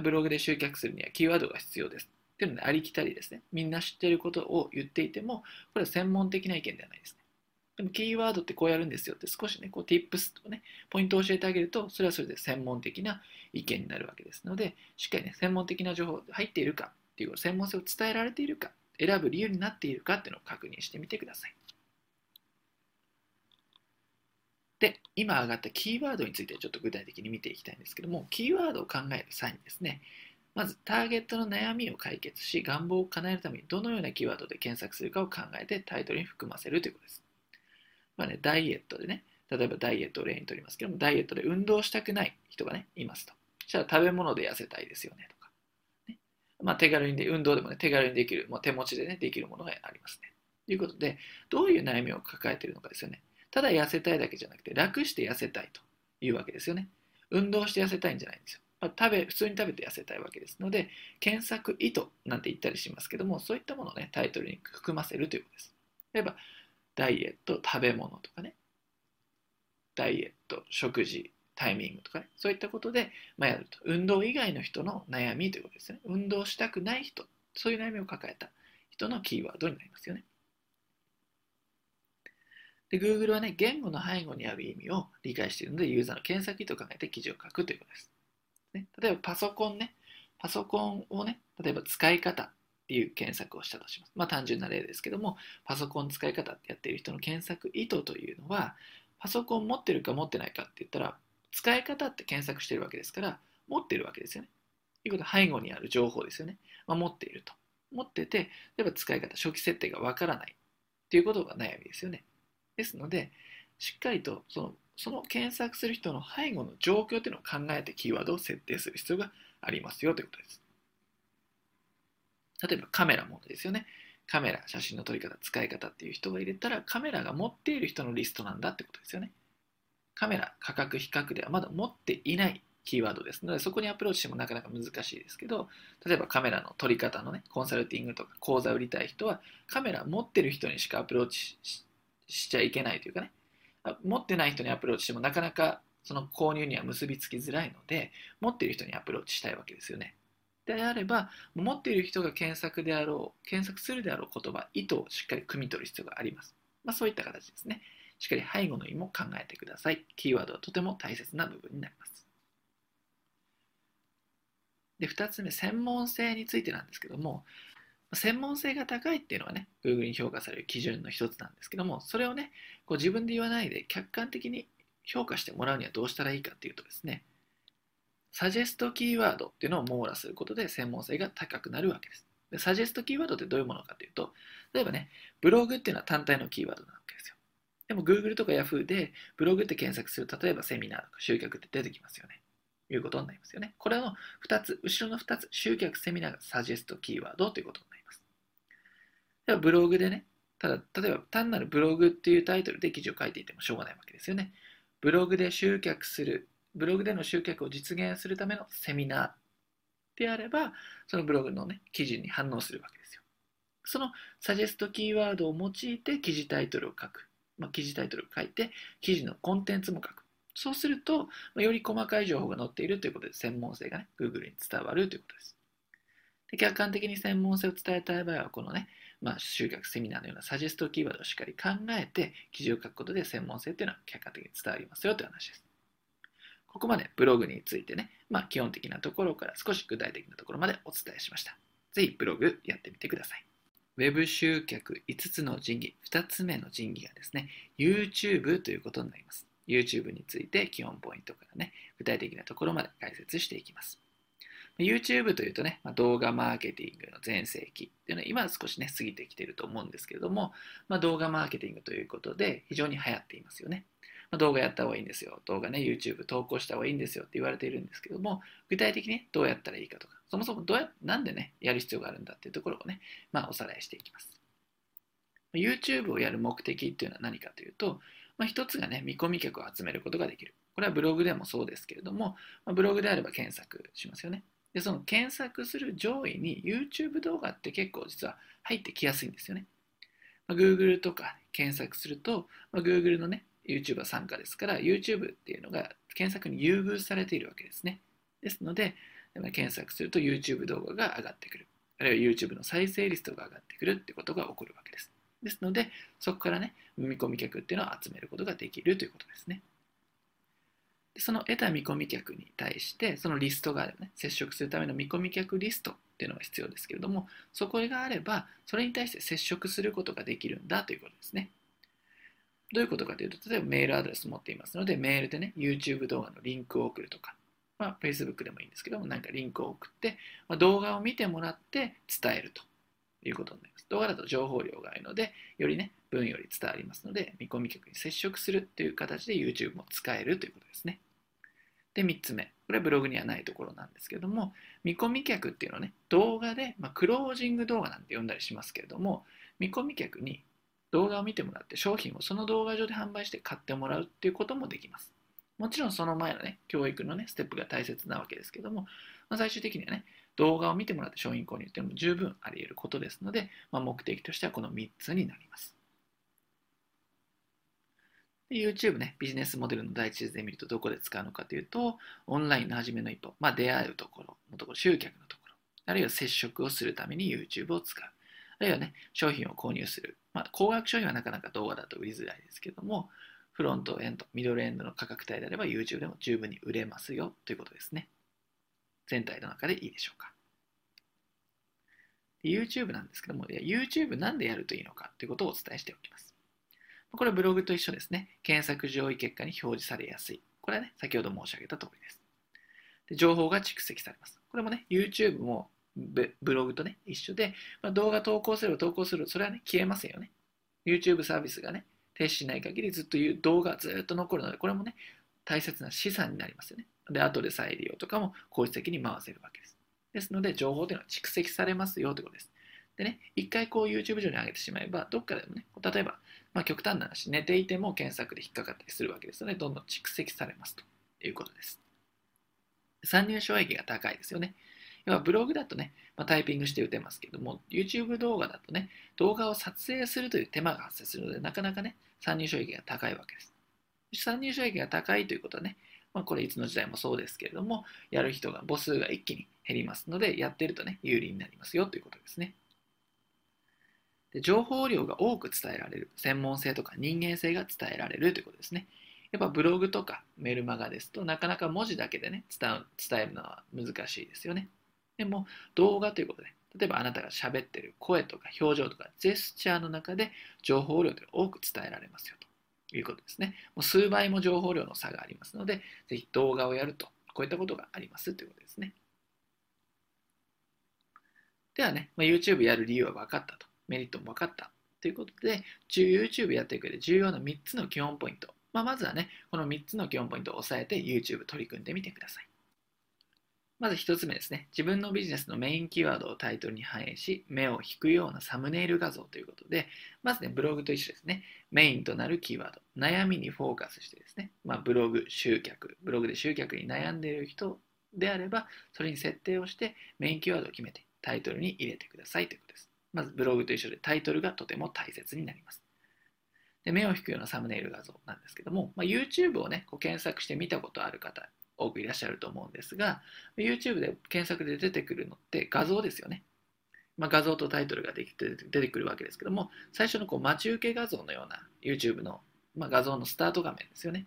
ブログで集客するにはキーワードが必要です。っていうのでありきたりですねみんな知ってることを言っていてもこれは専門的な意見ではないですねでもキーワードってこうやるんですよって少しね、こう tips とかね、ポイントを教えてあげると、それはそれで専門的な意見になるわけですので、しっかりね、専門的な情報入っているかっていう専門性を伝えられているか、選ぶ理由になっているかっていうのを確認してみてください。で、今上がったキーワードについてちょっと具体的に見ていきたいんですけども、キーワードを考える際にですね、まずターゲットの悩みを解決し、願望を叶えるためにどのようなキーワードで検索するかを考えてタイトルに含ませるということです。まあね、ダイエットでね、例えばダイエットを例にとりますけども、ダイエットで運動したくない人がね、いますと。したら食べ物で痩せたいですよねとか。ね、まあ、手軽にで、運動でもね、手軽にできる、もう手持ちでね、できるものがありますね。ということで、どういう悩みを抱えているのかですよね。ただ痩せたいだけじゃなくて、楽して痩せたいというわけですよね。運動して痩せたいんじゃないんですよ。まあ、食べ普通に食べて痩せたいわけですので、検索意図なんて言ったりしますけども、そういったものをね、タイトルに含ませるということです。例えば、ダイエット、食べ物とかね、ダイエット、食事、タイミングとかね、そういったことで、まあ、やると。運動以外の人の悩みということですね。運動したくない人、そういう悩みを抱えた人のキーワードになりますよね。で、Google はね、言語の背後にある意味を理解しているので、ユーザーの検索意図を考えて記事を書くということです。ね、例えばパソコンね、パソコンをね、例えば使い方っていう検索をしたとします。まあ単純な例ですけども、パソコン使い方ってやっている人の検索意図というのは、パソコン持ってるか持ってないかって言ったら、使い方って検索してるわけですから、持ってるわけですよね。ということは背後にある情報ですよね。まあ、持っていると。持ってて、例えば使い方、初期設定がわからないっていうことが悩みですよね。ですので、しっかりとそのその検索する人の背後の状況っていうのを考えてキーワードを設定する必要がありますよということです。例えばカメラもですよね。カメラ、写真の撮り方、使い方っていう人が入れたら、カメラが持っている人のリストなんだってことですよね。カメラ、価格、比較ではまだ持っていないキーワードですので、そこにアプローチしてもなかなか難しいですけど、例えばカメラの撮り方のね、コンサルティングとか講座売りたい人は、カメラ持ってる人にしかアプローチしちゃいけないというかね、持ってない人にアプローチしてもなかなかその購入には結びつきづらいので、持っている人にアプローチしたいわけですよね。であれば、持っている人が検索であろう、検索するであろう言葉、意図をしっかり汲み取る必要があります。まあ、そういった形ですね。しっかり背後の意味も考えてください。キーワードはとても大切な部分になります。で、2つ目、専門性についてなんですけども、専門性が高いっていうのはね、Google に評価される基準の一つなんですけども、それをね、こう自分で言わないで客観的に評価してもらうにはどうしたらいいかっていうとですね、サジェストキーワードっていうのを網羅することで専門性が高くなるわけです。でサジェストキーワードってどういうものかというと、例えばね、ブログっていうのは単体のキーワードなわけですよ。でも Google とか Yahoo でブログって検索する例えばセミナーとか集客って出てきますよね。いうことになりますよね。これの2つ、後ろの2つ、集客セミナーがサジェストキーワードということになります。ではブログでね、ただ、例えば単なるブログっていうタイトルで記事を書いていてもしょうがないわけですよね。ブログで集客する、ブログでの集客を実現するためのセミナーであれば、そのブログのね、記事に反応するわけですよ。そのサジェストキーワードを用いて記事タイトルを書く。まあ、記事タイトルを書いて、記事のコンテンツも書く。そうすると、より細かい情報が載っているということで、専門性がね、Google に伝わるということです。で客観的に専門性を伝えたい場合は、このね、まあ、集客セミナーのようなサジェストキーワードをしっかり考えて、記事を書くことで専門性っていうのは客観的に伝わりますよという話です。ここまでブログについてね、まあ、基本的なところから少し具体的なところまでお伝えしました。ぜひブログやってみてください。ウェブ集客5つの神器、2つ目の神器がですね、YouTube ということになります。YouTube について基本ポイントからね、具体的なところまで解説していきます。YouTube というとね、ま、動画マーケティングの全盛期っていうのは今は少しね、過ぎてきてると思うんですけれども、まあ、動画マーケティングということで非常に流行っていますよね。まあ、動画やった方がいいんですよ。動画ね、YouTube 投稿した方がいいんですよって言われているんですけども、具体的に、どうやったらいいかとか、そもそもどうや、なんでね、やる必要があるんだっていうところをね、まあ、おさらいしていきます。YouTube をやる目的っていうのは何かというと、まあ、一つがね、見込み客を集めることができる。これはブログでもそうですけれども、まあ、ブログであれば検索しますよね。で、その検索する上位に YouTube 動画って結構実は入ってきやすいんですよね。まあ、Google とか検索すると、まあ、Google のね、YouTuber 参加ですから、YouTube っていうのが検索に優遇されているわけですね。ですので、検索すると YouTube 動画が上がってくる。あるいは YouTube の再生リストが上がってくるってことが起こるわけです。ですので、そこからね、見込み客っていうのを集めることができるということですね。でその得た見込み客に対して、そのリストがあればね、接触するための見込み客リストっていうのが必要ですけれども、そこがあれば、それに対して接触することができるんだということですね。どういうことかというと、例えばメールアドレス持っていますので、メールでね、YouTube 動画のリンクを送るとか、まあ、Facebook でもいいんですけども、何かリンクを送って、まあ、動画を見てもらって伝えるということになります。動画だと情報量があるので、よりね、文より伝わりますので、見込み客に接触するという形で YouTube も使えるということですね。で、3つ目。これはブログにはないところなんですけども、見込み客っていうのはね、動画で、まあ、クロージング動画なんて呼んだりしますけれども、見込み客に動画を見てもらって商品をその動画上で販売して買ってもらうっていうこともできます。もちろんその前のね、教育のね、ステップが大切なわけですけども、まあ、最終的にはね、動画を見てもらって商品購入っていうのも十分あり得ることですので、まあ、目的としてはこの3つになります。YouTube ね、ビジネスモデルの第一図で見るとどこで使うのかというと、オンラインの初めの一歩、まあ、出会うところのところ、集客のところ、あるいは接触をするために YouTube を使う。あるいはね、商品を購入する。まあ、高額商品はなかなか動画だと売りづらいですけども、フロントエンド、ミドルエンドの価格帯であれば YouTube でも十分に売れますよということですね。全体の中でいいでしょうか。YouTube なんですけども、YouTube なんでやるといいのかということをお伝えしておきます。これはブログと一緒ですね。検索上位結果に表示されやすい。これはね、先ほど申し上げた通りです。で情報が蓄積されます。これもね、YouTube もブログとね、一緒で、まあ、動画投稿する投稿する、それはね、消えませんよね。YouTube サービスがね、停止しない限りずっと動画ずっと残るので、これもね、大切な資産になりますよね。で、後で再利用とかも効率的に回せるわけです。ですので、情報というのは蓄積されますよということです。でね、一回こう YouTube 上に上げてしまえば、どっかでもね、例えば、まあ、極端な話、寝ていても検索で引っかかったりするわけですので、どんどん蓄積されますということです。参入障壁が高いですよね。要はブログだとね、まあ、タイピングして打てますけども、YouTube 動画だとね、動画を撮影するという手間が発生するので、なかなかね、参入障壁が高いわけです。参入障壁が高いということはね、まあ、これいつの時代もそうですけれども、やる人が母数が一気に減りますので、やってるとね、有利になりますよということですね。で情報量が多く伝えられる、専門性とか人間性が伝えられるということですね。やっぱブログとかメルマガですとなかなか文字だけでね伝えるのは難しいですよね。でも動画ということで例えばあなたが喋ってる声とか表情とかジェスチャーの中で情報量が多く伝えられますよいうことですね。もう数倍も情報量の差がありますのでぜひ動画をやるとこういったことがありますということですね。ではね、まあ、YouTube やる理由は分かったと。メリットも分かったということで YouTube やっていく上で重要な3つの基本ポイントまあ、まずはね、この3つの基本ポイントを押さえて YouTube 取り組んでみてください。まず1つ目ですね。自分のビジネスのメインキーワードをタイトルに反映し、目を引くようなサムネイル画像ということで、まずね、ブログと一緒ですね。メインとなるキーワード、悩みにフォーカスしてですね、まあ、ブログ、集客、ブログで集客に悩んでいる人であれば、それに設定をしてメインキーワードを決めてタイトルに入れてくださいということです。まずブログと一緒でタイトルがとても大切になります。で目を引くようなサムネイル画像なんですけども、まあ、YouTube をねこう検索して見たことある方多くいらっしゃると思うんですが YouTube で検索で出てくるのって画像ですよね、まあ、画像とタイトルができて出てくるわけですけども最初のこう待ち受け画像のような YouTube の、まあ、画像のスタート画面ですよね。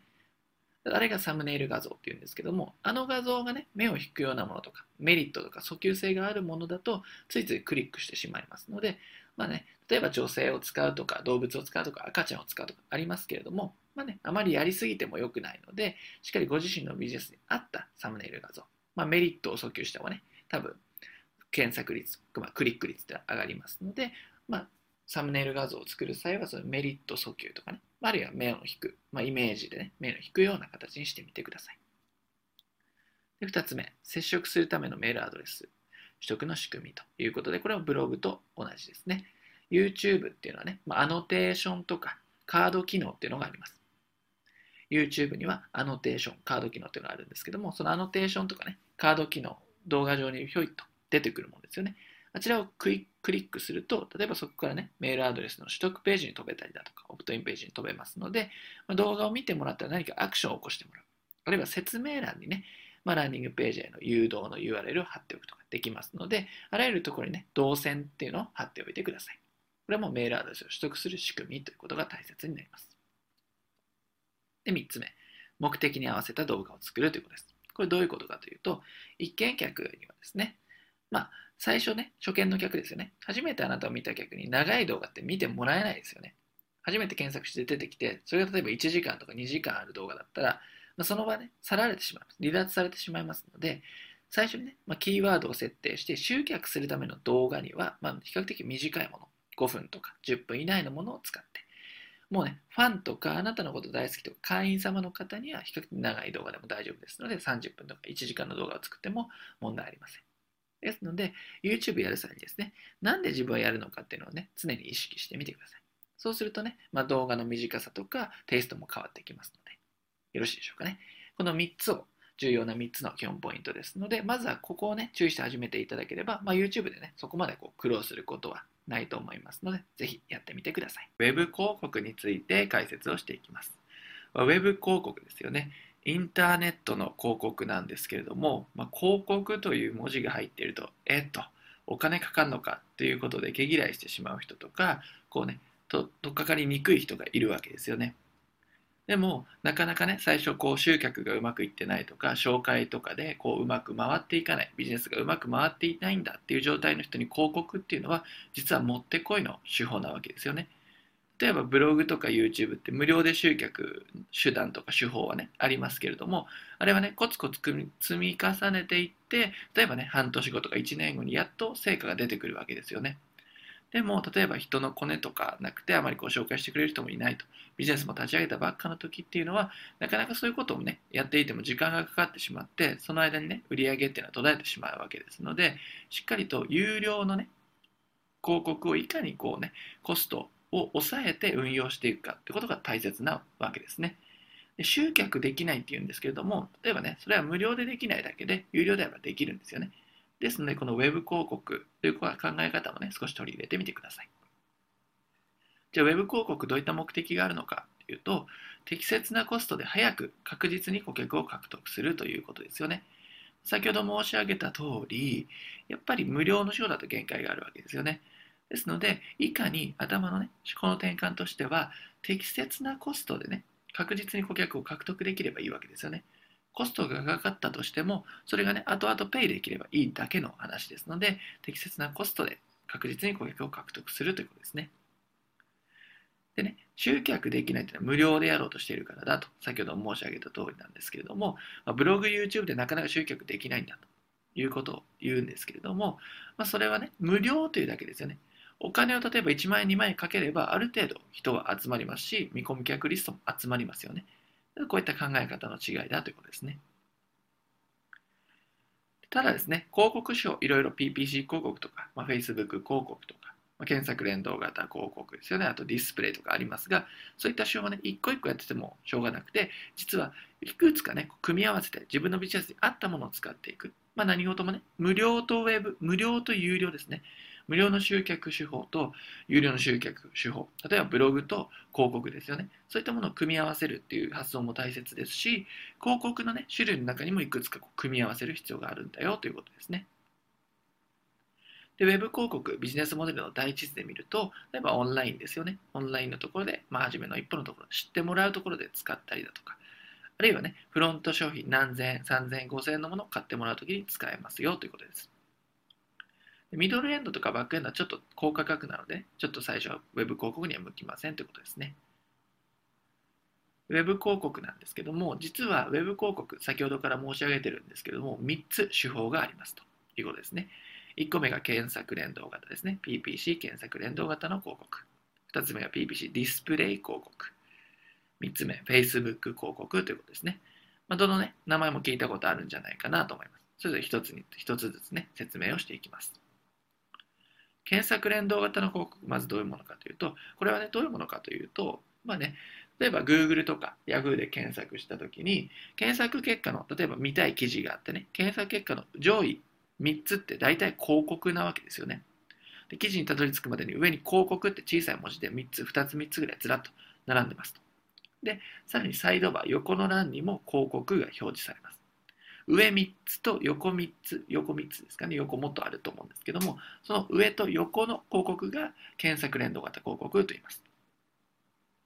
あれがサムネイル画像っていうんですけども、あの画像がね、目を引くようなものとか、メリットとか訴求性があるものだと、ついついクリックしてしまいますので、まあね、例えば女性を使うとか、動物を使うとか、赤ちゃんを使うとかありますけれども、まあね、あまりやりすぎても良くないので、しっかりご自身のビジネスに合ったサムネイル画像、まあ、メリットを訴求した方がね、多分、検索率、まあ、クリック率って上がりますので、まあ、サムネイル画像を作る際は、そのメリット訴求とかね、あるいは目を引く、まあ、イメージでね、目の引くような形にしてみてください。で2つ目、接触するためのメールアドレス取得の仕組みということで、これはブログと同じですね。YouTube っていうのはね、まあ、アノテーションとかカード機能っていうのがあります。YouTube にはアノテーション、カード機能っていうのがあるんですけども、そのアノテーションとかね、カード機能、動画上にひょいっと出てくるものですよね。あちらをクリックすると、例えばそこからね、メールアドレスの取得ページに飛べたりだとか、オプトインページに飛べますので、まあ、動画を見てもらったら何かアクションを起こしてもらう。あるいは説明欄にね、まあ、ランディングページへの誘導の URL を貼っておくとかできますので、あらゆるところにね、動線っていうのを貼っておいてください。これもメールアドレスを取得する仕組みということが大切になります。で、3つ目。目的に合わせた動画を作るということです。これどういうことかというと、一見客にはですね、まあ、最初ね、初見の客ですよね。初めてあなたを見た客に長い動画って見てもらえないですよね。初めて検索して出てきて、それが例えば1時間とか2時間ある動画だったら、まあ、その場で、去られてしまいます。離脱されてしまいますので、最初にね、まあ、キーワードを設定して集客するための動画には、まあ、比較的短いもの、5分とか10分以内のものを使って、もうね、ファンとかあなたのこと大好きとか会員様の方には比較的長い動画でも大丈夫ですので、30分とか1時間の動画を作っても問題ありません。ですので、YouTube やる際にですね、なんで自分はやるのかっていうのをね、常に意識してみてください。そうするとね、まあ、動画の短さとかテイストも変わってきますので、よろしいでしょうかね。この3つを重要な3つの基本ポイントですので、まずはここをね、注意して始めていただければ、まあ、YouTube でね、そこまでこう苦労することはないと思いますので、ぜひやってみてください。Web 広告について解説をしていきます。Web 広告ですよね。インターネットの広告なんですけれども、まあ、広告という文字が入っていると、えっと、お金かかるのかということで毛嫌いしてしまう人とか、こうね、と、とっかかりにくい人がいるわけですよね。でも、なかなかね、最初こう集客がうまくいってないとか、紹介とかでこううまく回っていかない、ビジネスがうまく回っていないんだっていう状態の人に広告っていうのは、実はもってこいの手法なわけですよね。例えばブログとか YouTube って無料で集客手段とか手法はね、ありますけれども、あれはね、コツコツ積み重ねていって、例えばね、半年後とか1年後にやっと成果が出てくるわけですよね。でも、例えば人のコネとかなくて、あまりこう紹介してくれる人もいないと。ビジネスも立ち上げたばっかの時っていうのは、なかなかそういうことをね、やっていても時間がかかってしまって、その間にね、売り上げっていうのは途絶えてしまうわけですので、しっかりと有料のね、広告をいかにこうねコストを抑えて運用していくかってことが大切なわけですね。で集客できないっていうんですけれども、例えばね、それは無料でできないだけで、有料であればできるんですよね。ですので、この Web 広告という考え方もね、少し取り入れてみてください。じゃあ、Web 広告どういった目的があるのかというと、適切なコストで早く確実に顧客を獲得するということですよね。先ほど申し上げた通り、やっぱり無料の手法だと限界があるわけですよね。ですので、いかに頭のね、思考の転換としては、適切なコストでね、確実に顧客を獲得できればいいわけですよね。コストがかかったとしても、それがね、後々ペイできればいいだけの話ですので、適切なコストで確実に顧客を獲得するということですね。でね、集客できないというのは無料でやろうとしているからだと、先ほど申し上げた通りなんですけれども、ま、ブログ、YouTube でなかなか集客できないんだということを言うんですけれども、まあ、それはね、無料というだけですよね。お金を例えば1万円、2万円かければ、ある程度人は集まりますし、見込み客リストも集まりますよね。こういった考え方の違いだということですね。ただですね、広告書、いろいろ PPC 広告とか、まあ、Facebook 広告とか、まあ、検索連動型広告ですよね。あとディスプレイとかありますが、そういった手法をね、一個一個やっててもしょうがなくて、実はいくつかね、組み合わせて自分のビジネスに合ったものを使っていく。まあ、何事もね、無料とウェブ、無料と有料ですね。無料の集客手法と有料の集客手法、例えばブログと広告ですよね。そういったものを組み合わせるっていう発想も大切ですし、広告のね、種類の中にもいくつかこう組み合わせる必要があるんだよということですね。で、ウェブ広告、ビジネスモデルの第一図で見ると、例えばオンラインですよね。オンラインのところで、まあ、初めの一歩のところ、知ってもらうところで使ったりだとか、あるいはね、フロント商品何千円、三千円、五千円のものを買ってもらうときに使えますよということです。ミドルエンドとかバックエンドはちょっと高価格なので、ちょっと最初は Web 広告には向きませんということですね。Web 広告なんですけども、実は Web 広告、先ほどから申し上げてるんですけども、3つ手法がありますということですね。1個目が検索連動型ですね。PPC 検索連動型の広告。2つ目が PPC ディスプレイ広告。3つ目、Facebook 広告ということですね。まあ、どのね、名前も聞いたことあるんじゃないかなと思います。それぞれ1つに1つずつね、説明をしていきます。検索連動型の広告、まずどういうものかというと、これはね、どういうものかというと、まあね、例えば Google とか Yahoo で検索したときに、検索結果の、例えば見たい記事があってね、検索結果の上位3つって大体広告なわけですよね。で記事にたどり着くまでに上に広告って小さい文字で3つ、2つ、3つぐらいずらっと並んでますと。で、さらにサイドバー、横の欄にも広告が表示されます。上3つと横3つ、横3つですかね、横もっとあると思うんですけども、その上と横の広告が検索連動型広告と言います。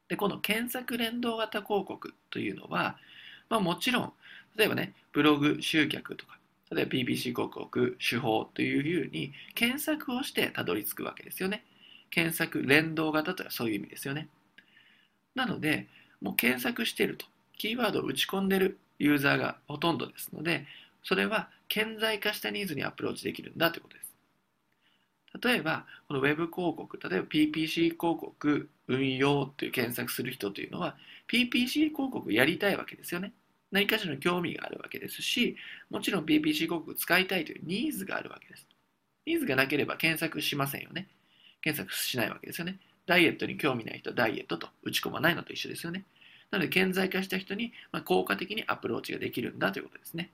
で、この検索連動型広告というのは、まあ、もちろん、例えばね、ブログ集客とか、例えば PPC 広告手法というふうに検索をしてたどり着くわけですよね。検索連動型とはそういう意味ですよね。なので、もう検索してると、キーワードを打ち込んでるユーザーがほとんどですので、それは顕在化したニーズにアプローチできるんだということです。例えば、この Web 広告、例えば PPC 広告運用という検索する人というのは、PPC 広告やりたいわけですよね。何かしらの興味があるわけですし、もちろん PPC 広告使いたいというニーズがあるわけです。ニーズがなければ検索しませんよね。検索しないわけですよね。ダイエットに興味ない人はダイエットと打ち込まないのと一緒ですよね。なので、顕在化した人に効果的にアプローチができるんだということですね。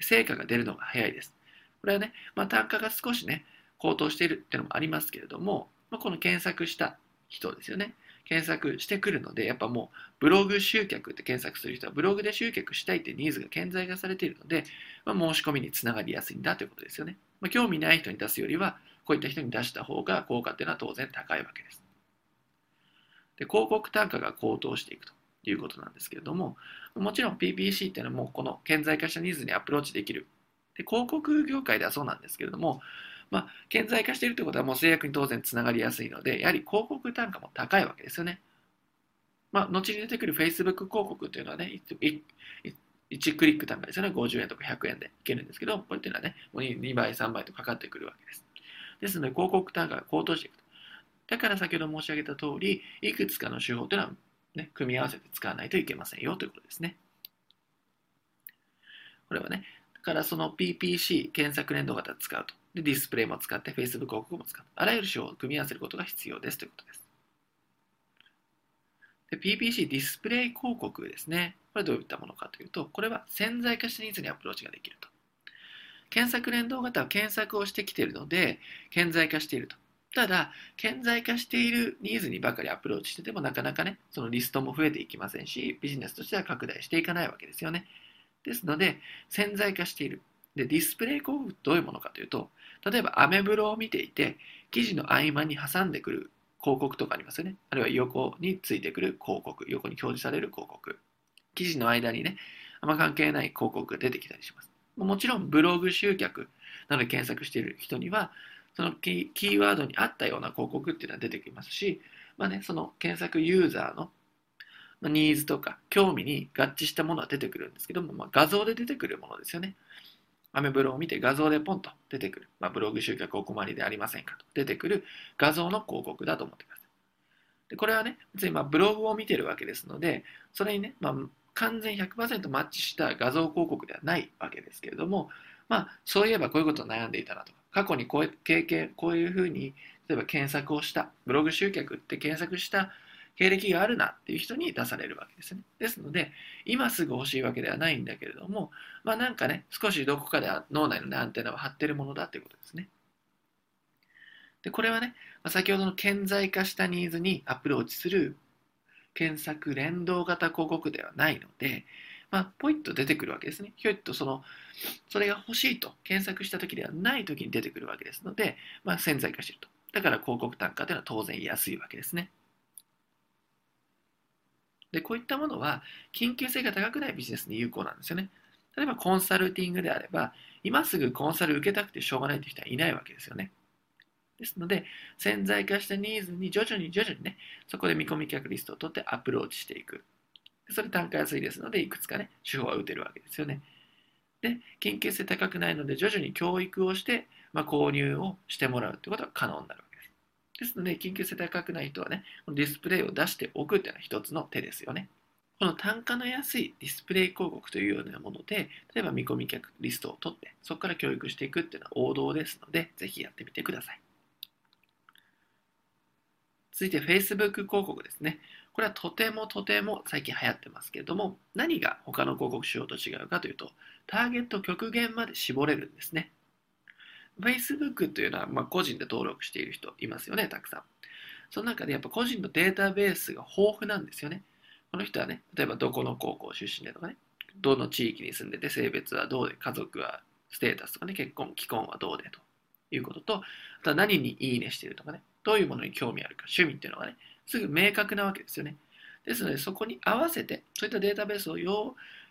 成果が出るのが早いです。これはね、まあ、単価が少しね、高騰しているっていうのもありますけれども、まあ、この検索した人ですよね。検索してくるので、やっぱもうブログ集客って検索する人はブログで集客したいってニーズが顕在化されているので、まあ、申し込みにつながりやすいんだということですよね。まあ、興味ない人に出すよりは、こういった人に出した方が効果っていうのは当然高いわけです。で広告単価が高騰していくということなんですけれども、もちろん PPC っていうのはもうこの顕在化したニーズにアプローチできる。で広告業界ではそうなんですけれども、まあ、顕在化しているということはもう制約に当然つながりやすいので、やはり広告単価も高いわけですよね。まあ、後に出てくる Facebook 広告というのはね、1クリック単価ですよね。50円とか100円でいけるんですけど、これっていうのはね、もう2倍、3倍とかかってくるわけです。ですので、広告単価が高騰していくと。だから先ほど申し上げた通り、いくつかの手法というのは、ね、組み合わせて使わないといけませんよということですね。これはね、だからその PPC 検索連動型を使うと。で、ディスプレイも使って Facebook 広告も使う。あらゆる手法を組み合わせることが必要ですということです。で PPC ディスプレイ広告ですね。これどういったものかというと、これは潜在化したニーズにアプローチができると。検索連動型は検索をしてきているので、顕在化していると。ただ、顕在化しているニーズにばかりアプローチしてても、なかなかね、そのリストも増えていきませんし、ビジネスとしては拡大していかないわけですよね。ですので、潜在化している。で、ディスプレイ広告どういうものかというと、例えばアメブロを見ていて、記事の合間に挟んでくる広告とかありますよね。あるいは横についてくる広告、横に表示される広告。記事の間にね、あんま関係ない広告が出てきたりします。もちろんブログ集客などで検索している人には、そのキーワードに合ったような広告っていうのは出てきますし、まあね、その検索ユーザーのニーズとか興味に合致したものは出てくるんですけども、まあ、画像で出てくるものですよね。アメブロを見て画像でポンと出てくる。まあ、ブログ集客お困りでありませんかと出てくる画像の広告だと思ってください。でこれはね、別にまあブログを見てるわけですので、それにね、まあ、完全100%マッチした画像広告ではないわけですけれども、まあ、そういえばこういうことを悩んでいたなとか、過去にこういう経験、こういうふうに、例えば検索をした、ブログ集客って検索した経歴があるなっていう人に出されるわけですね。ですので、今すぐ欲しいわけではないんだけれども、まあなんかね、少しどこかで脳内の、ね、アンテナを張ってるものだということですね。で、これはね、先ほどの顕在化したニーズにアプローチする検索連動型広告ではないので、まあ、ポイッと出てくるわけですね。ひょいっとその、それが欲しいと検索した時ではない時に出てくるわけですので、まあ、潜在化していると。だから広告単価というのは当然安いわけですね。で、こういったものは緊急性が高くないビジネスに有効なんですよね。例えばコンサルティングであれば、今すぐコンサル受けたくてしょうがないという人はいないわけですよね。ですので、潜在化したニーズに徐々に徐々にね、そこで見込み客リストを取ってアプローチしていく。それ単価安いですので、いくつかね、手法は打てるわけですよね。で、緊急性高くないので、徐々に教育をして、まあ、購入をしてもらうということが可能になるわけですですので、緊急性高くない人はねこの、ディスプレイを出しておくというのは一つの手ですよね。この単価の安いディスプレイ広告というようなもので、例えば見込み客リストを取って、そこから教育していくっていうのは王道ですので、ぜひやってみてください。続いて Facebook 広告ですね。これはとてもとても最近流行ってますけれども、何が他の広告仕様と違うかというと、ターゲット極限まで絞れるんですね。Facebook というのは、ま、個人で登録している人いますよね、たくさん。その中でやっぱ個人のデータベースが豊富なんですよね。この人はね、例えばどこの高校出身でとかね、どの地域に住んでて性別はどうで、家族はステータスとかね、結婚、既婚はどうでということと、あとは何にいいねしてるとかね、どういうものに興味あるか、趣味っていうのがね、すぐ明確なわけですよね。ですので、そこに合わせて、そういったデータベースを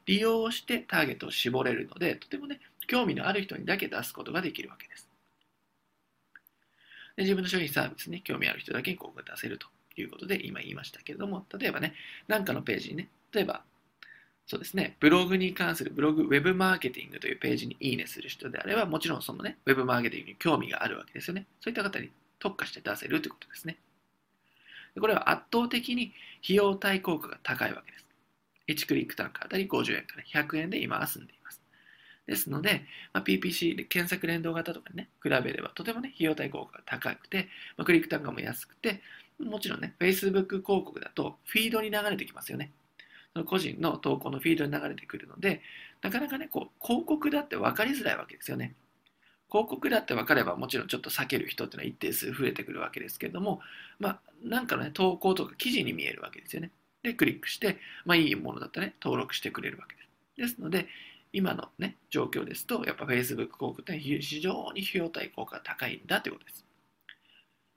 利用してターゲットを絞れるので、とてもね、興味のある人にだけ出すことができるわけです。で自分の商品サービスに興味ある人だけに広告が出せるということで今言いましたけれども、例えばね、何かのページにね、例えば、そうですね、ブログに関するブログ、ウェブマーケティングというページにいいねする人であれば、もちろんそのね、ウェブマーケティングに興味があるわけですよね。そういった方に特化して出せるということですね。これは圧倒的に費用対効果が高いわけです。1クリック単価あたり50円から100円で今は済んでいます。ですので、まあ、PPC で検索連動型とかにね、比べればとてもね、費用対効果が高くて、まあ、クリック単価も安くて、もちろんね、Facebook 広告だとフィードに流れてきますよね。その個人の投稿のフィードに流れてくるので、なかなかね、こう、広告だって分かりづらいわけですよね。広告だって分かればもちろんちょっと避ける人っていうのは一定数増えてくるわけですけれども、まあ、なんかのね、投稿とか記事に見えるわけですよね。で、クリックして、まあ、いいものだったらね、登録してくれるわけです。ですので、今のね、状況ですと、やっぱ Facebook 広告って非常に費用対効果が高いんだということです。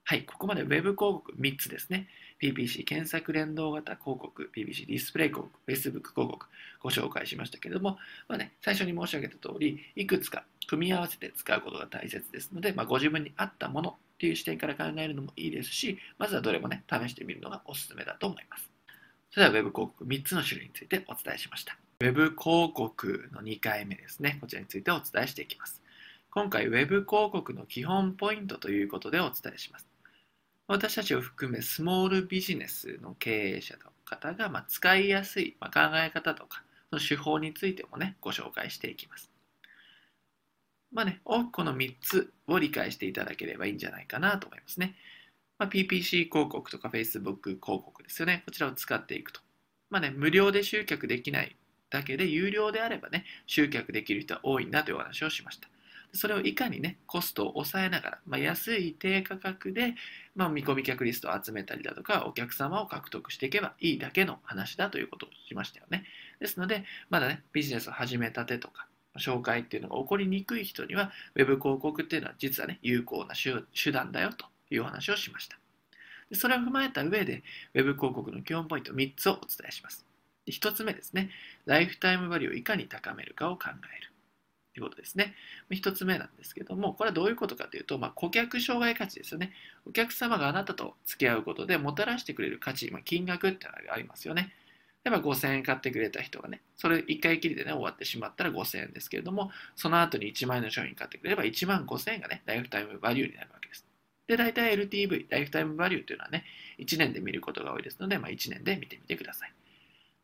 はい、ここまで Web 広告3つですね。PPC 検索連動型広告、PPC ディスプレイ広告、Facebook 広告ご紹介しましたけれども、まあね、最初に申し上げた通り、いくつか組み合わせて使うことが大切ですので、まあ、ご自分に合ったものっていう視点から考えるのもいいですし、まずはどれもね、試してみるのがおすすめだと思います。それでは Web 広告3つの種類についてお伝えしました。Web 広告の2回目ですね。こちらについてお伝えしていきます。今回 Web 広告の基本ポイントということでお伝えします。私たちを含めスモールビジネスの経営者の方がま使いやすいま考え方とかその手法についてもねご紹介していきます。まあね、大きくこの3つを理解していただければいいんじゃないかなと思いますね。まあ、PPC 広告とか Facebook 広告ですよね。こちらを使っていくと。まあね、無料で集客できないだけで、有料であればね、集客できる人は多いんだというお話をしました。それをいかにね、コストを抑えながら、まあ、安い低価格で、まあ、見込み客リストを集めたりだとか、お客様を獲得していけばいいだけの話だということをしましたよね。ですので、まだね、ビジネスを始めたてとか、紹介っていうのが起こりにくい人には、ウェブ広告っていうのは実はね、有効な手段だよという話をしました。それを踏まえた上で、ウェブ広告の基本ポイント3つをお伝えします。1つ目ですね、ライフタイムバリューをいかに高めるかを考える。ということですね。1つ目なんですけども、これはどういうことかというと、まあ、顧客障害価値ですよね。お客様があなたと付き合うことでもたらしてくれる価値、まあ、金額ってのがありますよね。例えば5000円買ってくれた人がね、それ1回きりでね、終わってしまったら5000円ですけれども、その後に1万円の商品買ってくれれば1万5000円がね、ライフタイムバリューになるわけです。で、大体 LTV、ライフタイムバリューというのはね、1年で見ることが多いですので、まあ、1年で見てみてください。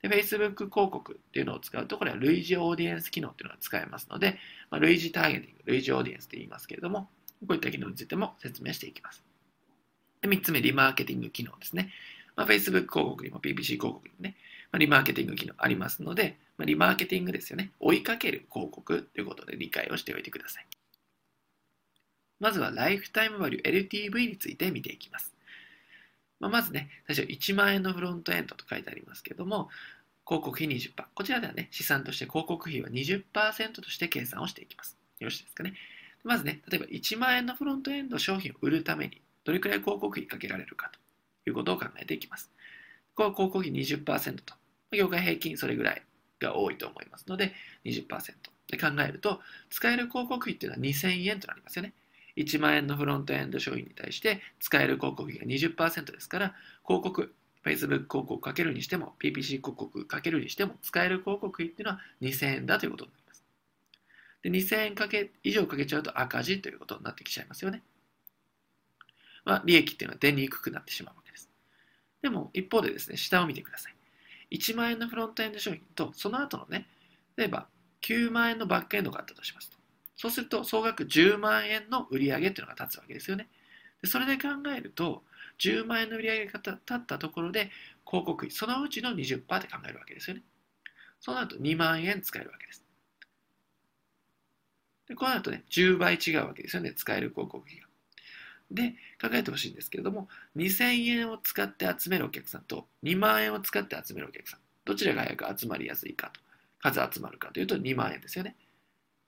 で、Facebook 広告っていうのを使うと、これは類似オーディエンス機能っていうのが使えますので、まあ、類似ターゲティング、類似オーディエンスって言いますけれども、こういった機能についても説明していきます。で3つ目、リマーケティング機能ですね。まあ、Facebook 広告にも PPC 広告にもね、まあ、リマーケティング機能ありますので、まあ、リマーケティングですよね。追いかける広告ということで理解をしておいてください。まずはライフタイムバリュー LTV について見ていきます。まあ、まずね、最初1万円のフロントエンドと書いてありますけども、広告費20%。こちらではね、資産として広告費は20%として計算をしていきます。よろしいですかね。まずね、例えば1万円のフロントエンド商品を売るために、どれくらい広告費かけられるかということを考えていきます。これ広告費20%と、業界平均それぐらいが多いと思いますので、20%で考えると、使える広告費っていうのは2000円となりますよね。1万円のフロントエンド商品に対して使える広告費が20%ですから、広告、Facebook 広告かけるにしても、PPC 広告かけるにしても、使える広告費っていうのは2000円だということになります。で、2000円かけ以上かけちゃうと赤字ということになってきちゃいますよね。まあ、利益っていうのは出にくくなってしまうわけです。でも、一方でですね、下を見てください。1万円のフロントエンド商品と、その後のね、例えば9万円のバックエンドがあったとしますと。そうすると、総額10万円の売り上げっていうのが立つわけですよね。でそれで考えると、10万円の売り上げが立ったところで、広告費、そのうちの20%って考えるわけですよね。そうなると2万円使えるわけです。でこうなるとね、10倍違うわけですよね、使える広告費が。で、考えてほしいんですけれども、2000円を使って集めるお客さんと2万円を使って集めるお客さん、どちらが早く集まりやすいかと、数集まるかというと2万円ですよね。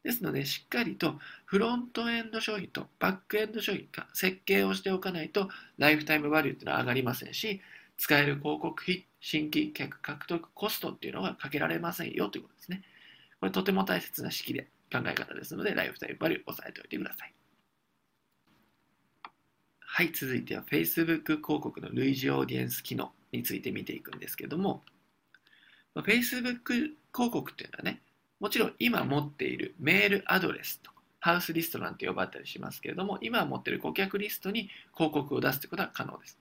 ですので、しっかりとフロントエンド商品とバックエンド商品が設計をしておかないと、ライフタイムバリューっていうのは上がりませんし、使える広告費、新規客獲得コストっていうのはかけられませんよということですね。これとても大切な式で考え方ですので、ライフタイムバリューを押さえておいてください。はい、続いては Facebook 広告の類似オーディエンス機能について見ていくんですけども、Facebook 広告っていうのはね、もちろん今持っているメールアドレスとハウスリストなんて呼ばれたりしますけれども、今持っている顧客リストに広告を出すということは可能です。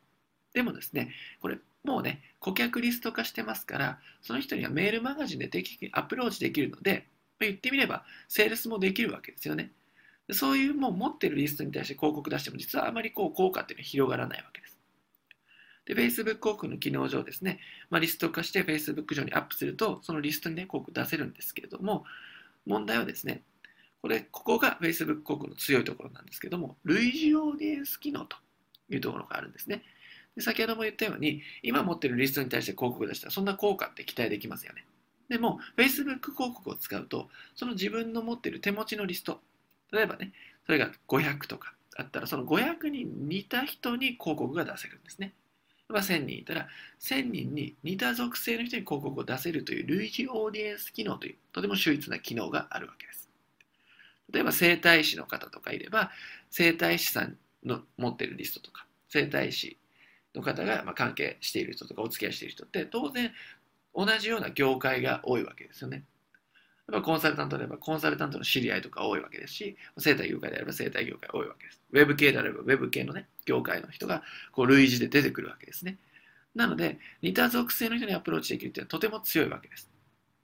でもですね、これもうね、顧客リスト化してますから、その人にはメールマガジンで定期的にアプローチできるので、言ってみれば、セールスもできるわけですよね。そういうもう持ってるリストに対して広告出しても、実はあまりこう効果っていうのは広がらないわけです。で、Facebook 広告の機能上ですね、まあ、リスト化して Facebook 上にアップすると、そのリストにね、広告出せるんですけれども、問題はですね、これ、ここが Facebook 広告の強いところなんですけども、類似オーディエンス機能というところがあるんですね。で先ほども言ったように、今持ってるリストに対して広告を出したら、そんな効果って期待できますよね。でも、Facebook 広告を使うと、その自分の持ってる手持ちのリスト、例えばね、それが500とかあったら、その500に似た人に広告が出せるんですね。まあ、1000人いたら、1000人に似た属性の人に広告を出せるという類似オーディエンス機能という、とても秀逸な機能があるわけです。例えば、整体師の方とかいれば、整体師さんの持ってるリストとか、整体師の方がま関係している人とかお付き合いしている人って当然同じような業界が多いわけですよね。やっぱコンサルタントであればコンサルタントの知り合いとか多いわけですし、生態業界であれば生態業界多いわけです。ウェブ系であればウェブ系のね、業界の人がこう類似で出てくるわけですね。なので、似た属性の人にアプローチできるっていうのはとても強いわけです。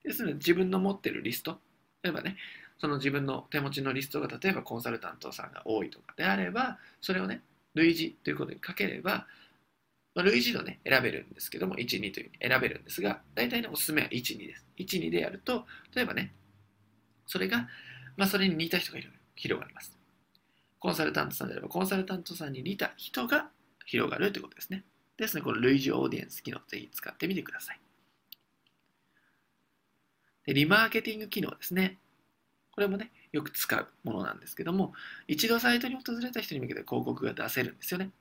ですので、自分の持ってるリスト、例えばね、その自分の手持ちのリストが例えばコンサルタントさんが多いとかであればそれをね類似ということにかければ、まあ、類似度ね選べるんですけども12といううに選べるんですが大体ねおすすめは12です。12でやると例えばねそれが、まあ、それに似た人が広がります。コンサルタントさんであればコンサルタントさんに似た人が広がるということですね。ですねこの類似オーディエンス機能ぜひ使ってみてください。でリマーケティング機能ですね。これもね、よく使うものなんですけども、一度サイトに訪れた人に向けて広告が出せるんですよね。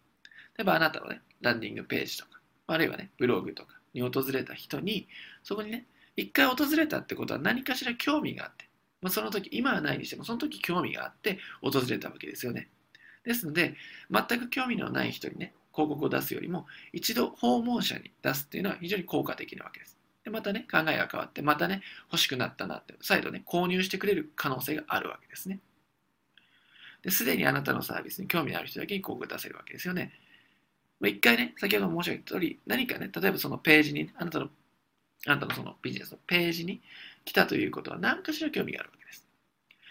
例えばあなたのね、ランディングページとか、あるいはね、ブログとかに訪れた人に、そこにね、一回訪れたってことは何かしら興味があって、まあ、その時、今はないにしても、その時興味があって訪れたわけですよね。ですので、全く興味のない人にね、広告を出すよりも、一度訪問者に出すっていうのは非常に効果的なわけです。でまたね、考えが変わって、またね、欲しくなったなって、再度ね、購入してくれる可能性があるわけですね。ですでにあなたのサービスに興味のある人だけに広告を出せるわけですよね。まあ、一回ね、先ほど申し上げた通り、何かね、例えばそのページに、あなたの、あなたのそのビジネスのページに来たということは何かしら興味があるわけです。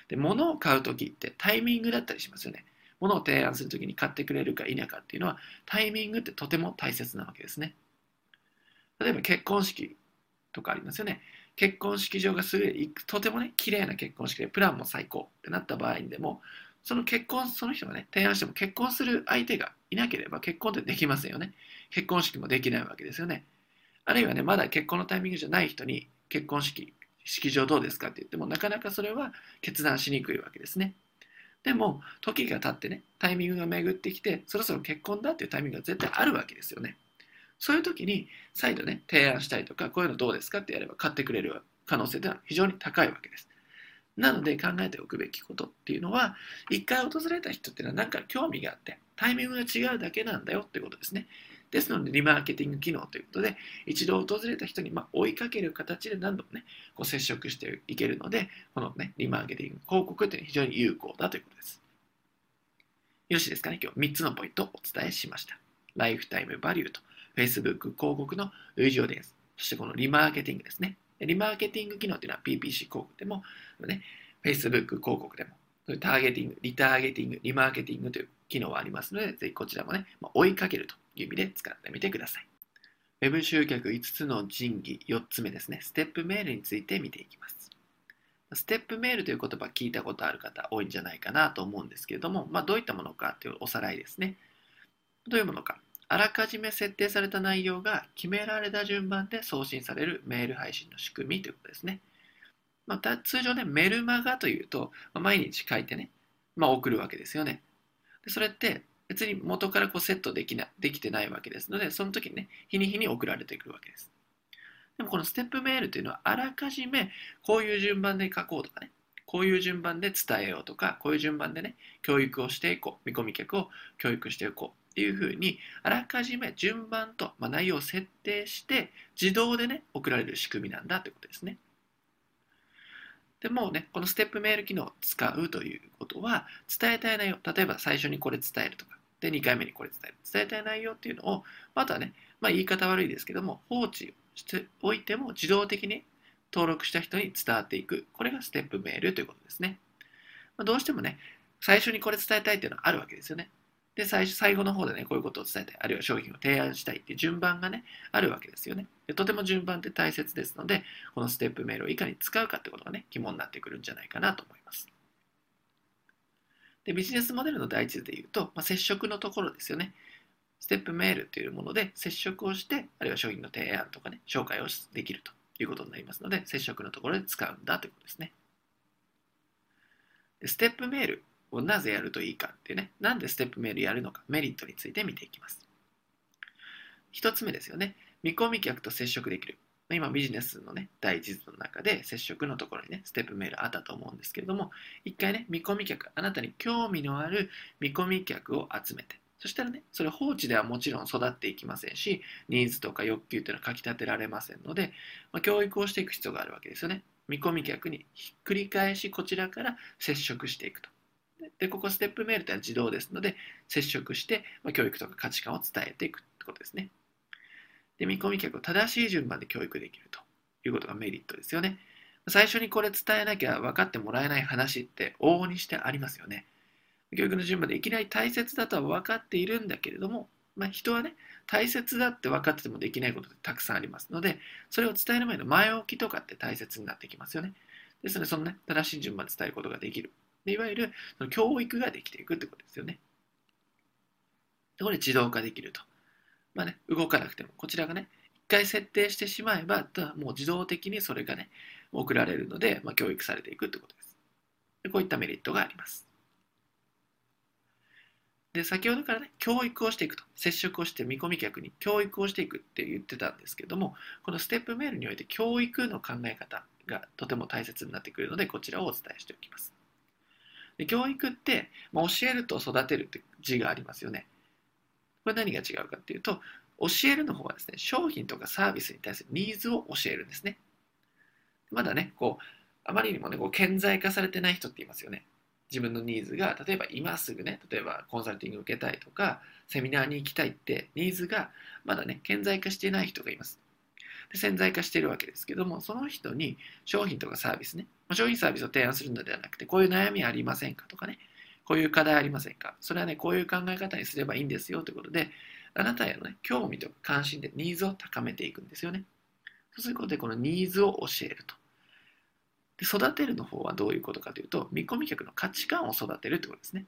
で、物を買うときってタイミングだったりしますよね。物を提案するときに買ってくれるか否かっていうのは、タイミングってとても大切なわけですね。例えば結婚式とかありますよね。結婚式場がすぐとてもね、綺麗な結婚式で、プランも最高ってなった場合にでも、その結婚、その人がね、提案しても結婚する相手がいなければ結婚ってできませんよね。結婚式もできないわけですよね。あるいはね、まだ結婚のタイミングじゃない人に結婚式、式場どうですかって言っても、なかなかそれは決断しにくいわけですね。でも、時が経ってね、タイミングが巡ってきて、そろそろ結婚だっていうタイミングが絶対あるわけですよね。そういう時に再度ね、提案したりとか、こういうのどうですかってやれば買ってくれる可能性というのは非常に高いわけです。なので考えておくべきことっていうのは、一回訪れた人っていうのは何か興味があって、タイミングが違うだけなんだよってことですね。ですので、リマーケティング機能ということで、一度訪れた人にま追いかける形で何度もね、こう接触していけるので、このね、リマーケティング広告っていうのは非常に有効だということです。よしですかね？今日3つのポイントをお伝えしました。ライフタイムバリューと Facebook 広告の類似オーデンス、そしてこのリマーケティングですね。リマーケティング機能というのは PPC 広告でも、ね、Facebook 広告でも、ターゲティング、リターゲティング、リマーケティングという機能はありますので、ぜひこちらもね、まあ、追いかけるという意味で使ってみてください。Web 集客5つの神器4つ目ですね、ステップメールについて見ていきます。ステップメールという言葉聞いたことある方多いんじゃないかなと思うんですけれども、まあ、どういったものかというおさらいですね。どういうものか。あらかじめ設定された内容が決められた順番で送信されるメール配信の仕組みということですね。また通常ね、メルマガというと、まあ、毎日書いてね、まあ、送るわけですよね。でそれって別に元からこうセットできなできてないわけですので、その時にね、日に日に送られてくるわけです。でもこのステップメールというのはあらかじめこういう順番で書こうとかね、こういう順番で伝えようとか、こういう順番でね、教育をしていこう、見込み客を教育していこうっていうふうにあらかじめ順番と、まあ、内容を設定して自動でね送られる仕組みなんだということですね。でもね、このステップメール機能を使うということは、伝えたい内容、例えば最初にこれ伝えるとか、で、2回目にこれ伝える。伝えたい内容っていうのを、またね、まあ言い方悪いですけども、放置しておいても自動的に登録した人に伝わっていく。これがステップメールということですね。ま、どうしてもね、最初にこれ伝えたいっていうのはあるわけですよね。で、最初、最後の方でね、こういうことを伝えたい、あるいは商品を提案したいっていう順番がね、あるわけですよね。でとても順番って大切ですので、このステップメールをいかに使うかってことがね、肝になってくるんじゃないかなと思います。で、ビジネスモデルの第一で言うと、まあ、接触のところですよね。ステップメールというもので接触をして、あるいは商品の提案とかね、紹介をできるということになりますので、接触のところで使うんだということですね。でステップメールをなぜやるといいかっていうね、なんでステップメールやるのか、メリットについて見ていきます。一つ目ですよね。見込み客と接触できる。今ビジネスのね、第一図の中で接触のところにね、ステップメールあったと思うんですけれども、一回ね、見込み客、あなたに興味のある見込み客を集めて、そしたらね、それ放置ではもちろん育っていきませんし、ニーズとか欲求というのはかき立てられませんので、まあ、教育をしていく必要があるわけですよね。見込み客にひっくり返しこちらから接触していくと。で、ここステップメールというのは自動ですので、接触して、ま、教育とか価値観を伝えていくってことですね。で、見込み客を正しい順番で教育できるということがメリットですよね。最初にこれ伝えなきゃ分かってもらえない話って往々にしてありますよね。教育の順番でいきなり大切だとは分かっているんだけれども、まあ、人はね、大切だって分かっててもできないことってたくさんありますので、それを伝える前の前置きとかって大切になってきますよね。ですので、そのね、正しい順番で伝えることができる。でいわゆるその教育ができていくってことですよね。でこれ自動化できると。まあね、動かなくても、こちらがね、一回設定してしまえば、もう自動的にそれがね、送られるので、まあ、教育されていくってことです。でこういったメリットがあります。で、先ほどからね、教育をしていくと、接触をして見込み客に教育をしていくって言ってたんですけども、このステップメールにおいて教育の考え方がとても大切になってくるので、こちらをお伝えしておきます。で教育って、まあ、教えると育てるって字がありますよね。これ何が違うかっていうと、教えるの方はですね、商品とかサービスに対するニーズを教えるんですね。まだね、こう、あまりにもね、こう顕在化されてない人っていますよね。自分のニーズが、例えば今すぐね、例えばコンサルティング受けたいとか、セミナーに行きたいって、ニーズがまだね、顕在化していない人がいます。で潜在化しているわけですけども、その人に商品とかサービスね、商品サービスを提案するのではなくて、こういう悩みありませんかとかね、こういう課題ありませんかそれはね、こういう考え方にすればいいんですよということで、あなたへのね、興味とか関心でニーズを高めていくんですよね。そうすることで、このニーズを教えると。で育てるの方はどういうことかというと、見込み客の価値観を育てるってことですね。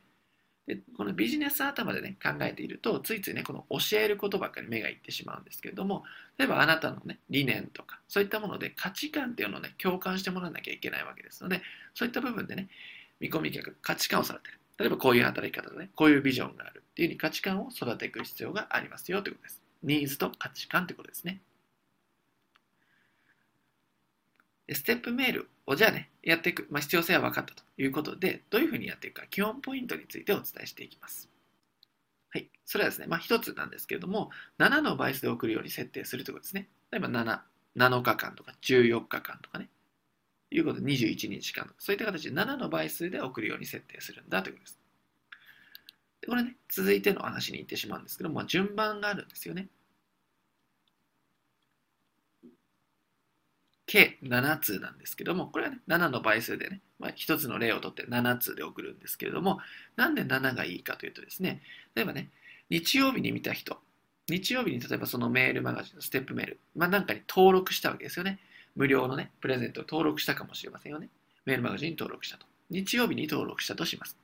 でこのビジネス頭でね、考えていると、ついついね、この教えることばっかり目がいってしまうんですけれども、例えばあなたのね、理念とか、そういったもので価値観っていうのをね、共感してもらわなきゃいけないわけですので、そういった部分でね、見込み客、価値観を育てる。例えばこういう働き方でね、こういうビジョンがあるっていうふうに価値観を育てていく必要がありますよということです。ニーズと価値観ということですね。ステップメールをじゃあね、やっていく、まあ、必要性は分かったということで、どういうふうにやっていくか、基本ポイントについてお伝えしていきます。はい。それはですね、まあ、一つなんですけれども、7の倍数で送るように設定するということですね。例えば7、7日間とか14日間とかね、いうことで21日間とか、そういった形で7の倍数で送るように設定するんだということです。でこれね、続いての話に行ってしまうんですけども、まあ、順番があるんですよね。計7通なんですけども、これはね、7の倍数でね、まあ、1つの例をとって7通で送るんですけれども、なんで7がいいかというとですね、例えばね、日曜日に見た人、日曜日に例えばそのメールマガジンのステップメール、まあ、なんかに登録したわけですよね。無料のね、プレゼントを登録したかもしれませんよね。メールマガジンに登録したと。日曜日に登録したとします。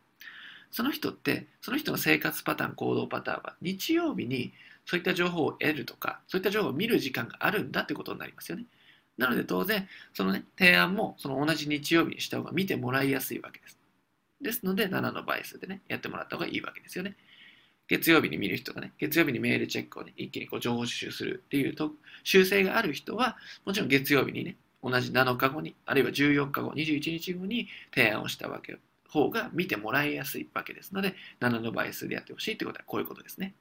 その人って、その人の生活パターン、行動パターンは、日曜日にそういった情報を得るとか、そういった情報を見る時間があるんだってことになりますよね。なので当然、そのね、提案もその同じ日曜日にした方が見てもらいやすいわけです。ですので、7の倍数でね、やってもらった方がいいわけですよね。月曜日に見る人がね、月曜日にメールチェックをね、一気にこう情報収集するっていうと修正がある人は、もちろん月曜日にね、同じ7日後に、あるいは14日後、21日後に提案をしたわけ方が見てもらいやすいわけですので、7の倍数でやってほしいということはこういうことですね。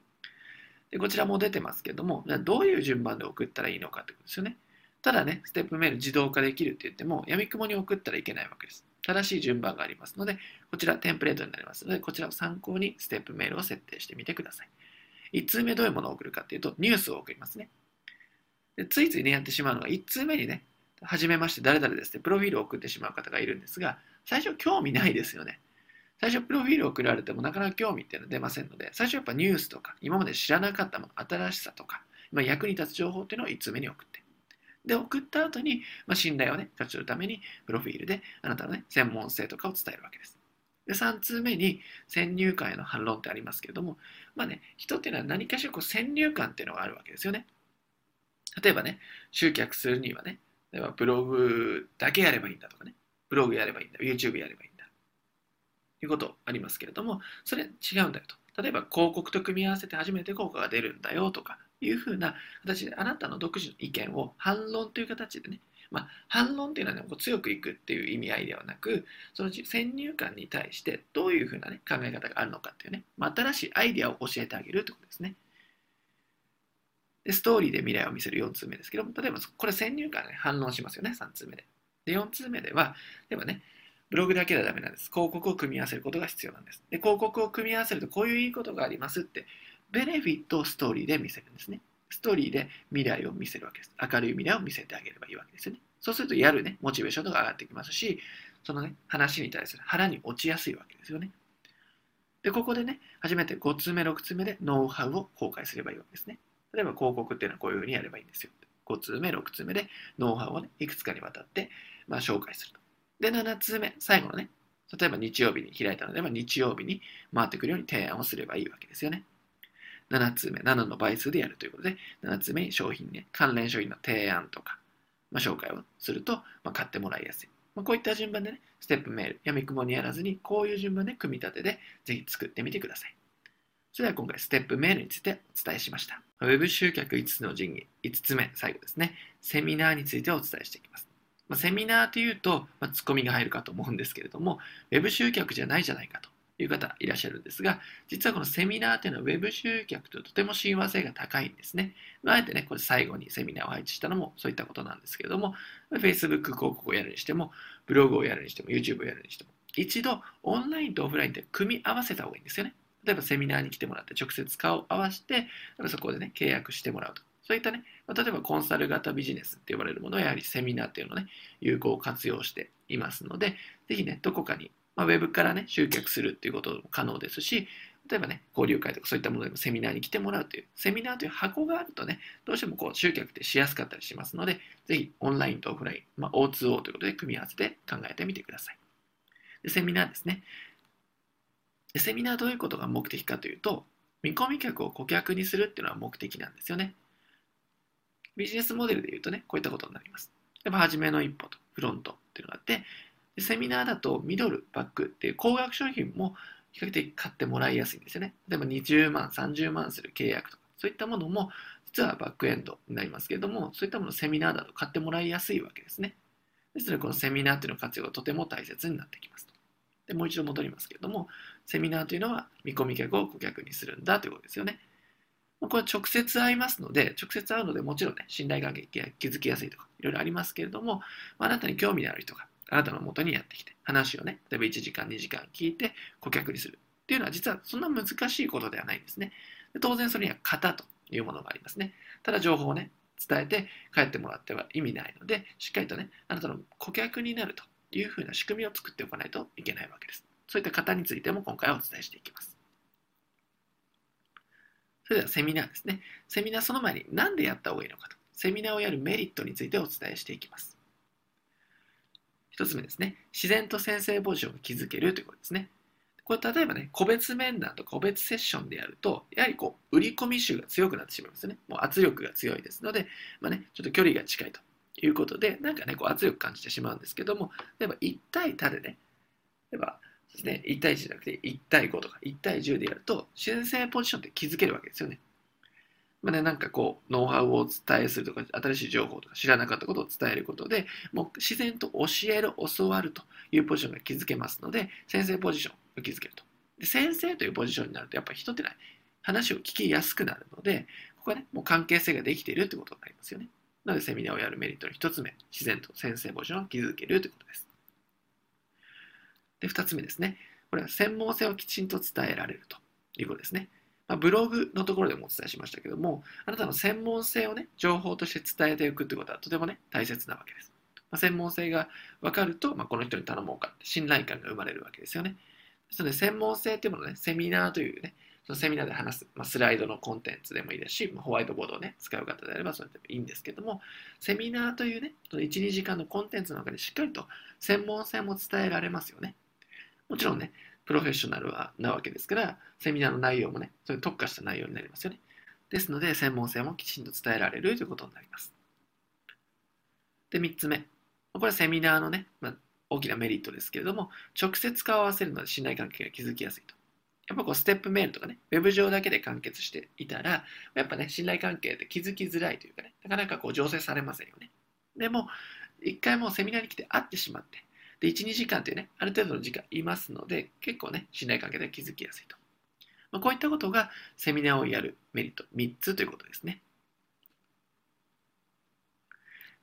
でこちらも出てますけども、どういう順番で送ったらいいのかってことですよね。ただね、ステップメール自動化できるって言っても、やみくもに送ったらいけないわけです。正しい順番がありますので、こちらテンプレートになりますので、こちらを参考にステップメールを設定してみてください。1通目どういうものを送るかっていうと、ニュースを送りますね。でついついね、やってしまうのが、1通目にね、はじめまして誰々ですって、プロフィールを送ってしまう方がいるんですが、最初興味ないですよね。最初プロフィールを送られてもなかなか興味っていうのは出ませんので、最初やっぱニュースとか、今まで知らなかったもの、新しさとか、今役に立つ情報っていうのを1通目に送って、で、送った後に、まあ、信頼をね、勝ち取るために、プロフィールであなたのね、専門性とかを伝えるわけです。で、3通目に、先入観への反論ってありますけれども、まあね、人っていうのは何かしらこう先入観っていうのがあるわけですよね。例えばね、集客するにはね、例えばブログだけやればいいんだとかね、ブログやればいいんだ、YouTube やればいいんだ、ということありますけれども、それ違うんだよと。例えば広告と組み合わせて初めて効果が出るんだよとか、いうふうな形であなたの独自の意見を反論という形でね、まあ、反論っていうのは、ね、こう強くいくっていう意味合いではなくその先入観に対してどういうふうな、ね、考え方があるのかっていうね、まあ、新しいアイデアを教えてあげるってことですね。でストーリーで未来を見せる4通目ですけども例えばこれ先入観に、ね、反論しますよね3通目で。で4通目では例えばねブログだけではダメなんです。広告を組み合わせることが必要なんです。で広告を組み合わせるとこういういいことがありますってベネフィットをストーリーで見せるんですね。ストーリーで未来を見せるわけです。明るい未来を見せてあげればいいわけですよね。そうするとやるね、モチベーションが上がってきますし、そのね、話に対する腹に落ちやすいわけですよね。で、ここでね、初めて5つ目、6つ目でノウハウを公開すればいいわけですね。例えば広告っていうのはこういうふうにやればいいんですよ。5つ目、6つ目でノウハウをね、いくつかにわたって、まあ、紹介すると。で、7つ目、最後のね、例えば日曜日に開いたのであ日曜日に回ってくるように提案をすればいいわけですよね。7つ目、7の倍数でやるということで、7つ目商品ね、関連商品の提案とか、まあ、紹介をすると、まあ、買ってもらいやすい。まあ、こういった順番でね、ステップメール、やみくもにやらずに、こういう順番で組み立てで、ぜひ作ってみてください。それでは今回、ステップメールについてお伝えしました。ウェブ集客5つの神器、5つ目、最後ですね、セミナーについてお伝えしていきます。まあ、セミナーというと、まあ、ツッコミが入るかと思うんですけれども、ウェブ集客じゃないじゃないかという方いらっしゃるんですが、実はこのセミナーというのは Web 集客ととても親和性が高いんですね。あえてね、これ最後にセミナーを配置したのもそういったことなんですけれども、Facebook 広告をやるにしても、ブログをやるにしても、YouTube をやるにしても、一度オンラインとオフラインで組み合わせた方がいいんですよね。例えばセミナーに来てもらって直接顔を合わせて、そこでね、契約してもらうと。そういったね、例えばコンサル型ビジネスって呼ばれるものはやはりセミナーっていうのをね、有効活用していますので、ぜひね、どこかにまあ、ウェブからね、集客するっていうことも可能ですし、例えばね、交流会とかそういったものでもセミナーに来てもらうという、セミナーという箱があるとね、どうしてもこう集客ってしやすかったりしますので、ぜひオンラインとオフライン、まあ、O2O ということで組み合わせて考えてみてください。でセミナーですねで。セミナーどういうことが目的かというと、見込み客を顧客にするっていうのは目的なんですよね。ビジネスモデルで言うとね、こういったことになります。やっぱ初めの一歩とフロントっていうのがあって、でセミナーだとミドル、バックっていう高額商品も比較的買ってもらいやすいんですよね。例えば20万、30万する契約とか、そういったものも実はバックエンドになりますけれども、そういったものセミナーだと買ってもらいやすいわけですね。ですので、このセミナーというの活用がとても大切になってきますと。でもう一度戻りますけれども、セミナーというのは見込み客を顧客にするんだということですよね。これは直接会いますので、直接会うのでもちろんね、信頼関係が築きやすいとか、いろいろありますけれども、あなたに興味のある人があなたの元にやってきて、話をね、例えば1時間、2時間聞いて顧客にするっていうのは実はそんな難しいことではないんですね。で当然それには型というものがありますね。ただ情報をね、伝えて帰ってもらっては意味ないので、しっかりとね、あなたの顧客になるというふうな仕組みを作っておかないといけないわけです。そういった型についても今回はお伝えしていきます。それではセミナーですね。セミナーその前に何でやった方がいいのかと。セミナーをやるメリットについてお伝えしていきます。1つ目ですね。自然と先生ポジションを築けるということですね。これ例えばね、個別面談と個別セッションでやると、やはりこう、売り込み集が強くなってしまいますよね。もう圧力が強いですので、まあね、ちょっと距離が近いということで、なんかね、こう圧力感じてしまうんですけども、例えば1対多でね、例えばですね、1対1じゃなくて1対5とか1対10でやると、先生ポジションって築けるわけですよね。まあね、なんかこう、ノウハウをお伝えするとか、新しい情報とか、知らなかったことを伝えることで、もう自然と教える、教わるというポジションが築けますので、先生ポジションを築けると。で先生というポジションになると、やっぱり人ってない、話を聞きやすくなるので、ここはね、もう関係性ができているということになりますよね。なので、セミナーをやるメリットの一つ目、自然と先生ポジションを築けるということです。で、二つ目ですね。これは専門性をきちんと伝えられるということですね。まあ、ブログのところでもお伝えしましたけども、あなたの専門性をね、情報として伝えていくってことはとてもね、大切なわけです。まあ、専門性が分かると、まあ、この人に頼もうかって信頼感が生まれるわけですよね。ですので、専門性っていうものね、セミナーというね、そのセミナーで話す、まあ、スライドのコンテンツでもいいですし、まあ、ホワイトボードをね、使う方であればそれでもいいんですけども、セミナーというね、その1、2時間のコンテンツの中でしっかりと専門性も伝えられますよね。もちろんね、プロフェッショナルはなわけですから、セミナーの内容もね、それ特化した内容になりますよね。ですので、専門性もきちんと伝えられるということになります。で、3つ目。これはセミナーのね、まあ、大きなメリットですけれども、直接顔を合わせるので信頼関係が築きやすいと。やっぱこうステップメールとかね、ウェブ上だけで完結していたら、やっぱね、信頼関係って築きづらいというかね、なかなかこう醸成されませんよね。でも、一回もうセミナーに来て会ってしまって、で、1、2時間っていうね、ある程度の時間いますので、結構ね、信頼関係で築きやすいと。まあ、こういったことがセミナーをやるメリット3つということですね。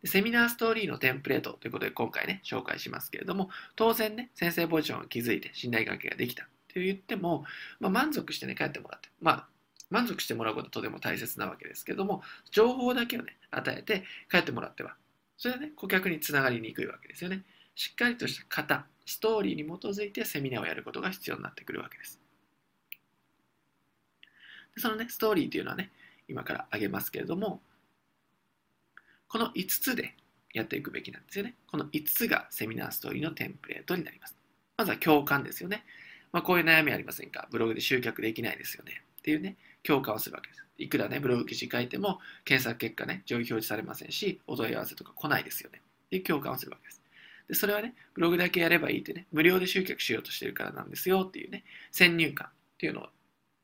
セミナーストーリーのテンプレートということで今回ね、紹介しますけれども、当然ね、先生ポジションを築いて信頼関係ができたって言っても、まあ、満足してね、帰ってもらって、まあ、満足してもらうことはとても大切なわけですけども情報だけをね与えて帰ってもらってはそれはね顧客につながりにくいわけですよねしっかりとした型ストーリーに基づいてセミナーをやることが必要になってくるわけですそのねストーリーというのはね今から挙げますけれどもこの5つでやっていくべきなんですよねこの5つがセミナーストーリーのテンプレートになりますまずは共感ですよねまあ、こういう悩みありませんか？ブログで集客できないですよねっていうね共感をするわけです。いくらね、ブログ記事書いても、検索結果ね、上位表示されませんし、お問い合わせとか来ないですよね。っていう共感をするわけです。で、それはね、ブログだけやればいいってね、無料で集客しようとしてるからなんですよっていうね、先入観っていうのを、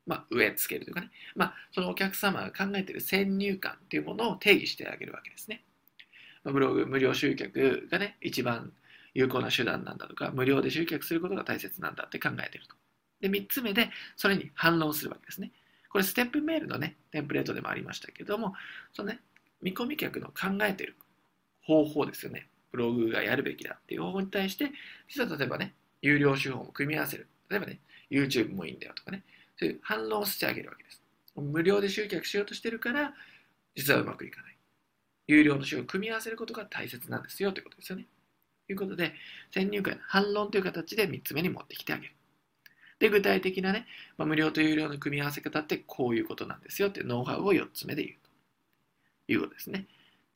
まあ、植え付けるというかね、まあ、そのお客様が考えてる先入観っていうものを定義してあげるわけですね。まあ、ブログ、無料集客がね、一番有効な手段なんだとか、無料で集客することが大切なんだって考えてると。で、3つ目で、それに反論するわけですね。これステップメールのね、テンプレートでもありましたけども、そのね、見込み客の考えてる方法ですよね。ブログがやるべきだっていう方法に対して、実は例えばね、有料手法も組み合わせる。例えばね、YouTube もいいんだよとかね、そういう反論をしてあげるわけです。無料で集客しようとしてるから、実はうまくいかない。有料の手法を組み合わせることが大切なんですよということですよね。ということで、先入観反論という形で3つ目に持ってきてあげる。で、具体的なね、まあ、無料と有料の組み合わせ方ってこういうことなんですよってノウハウを4つ目で言うということですね。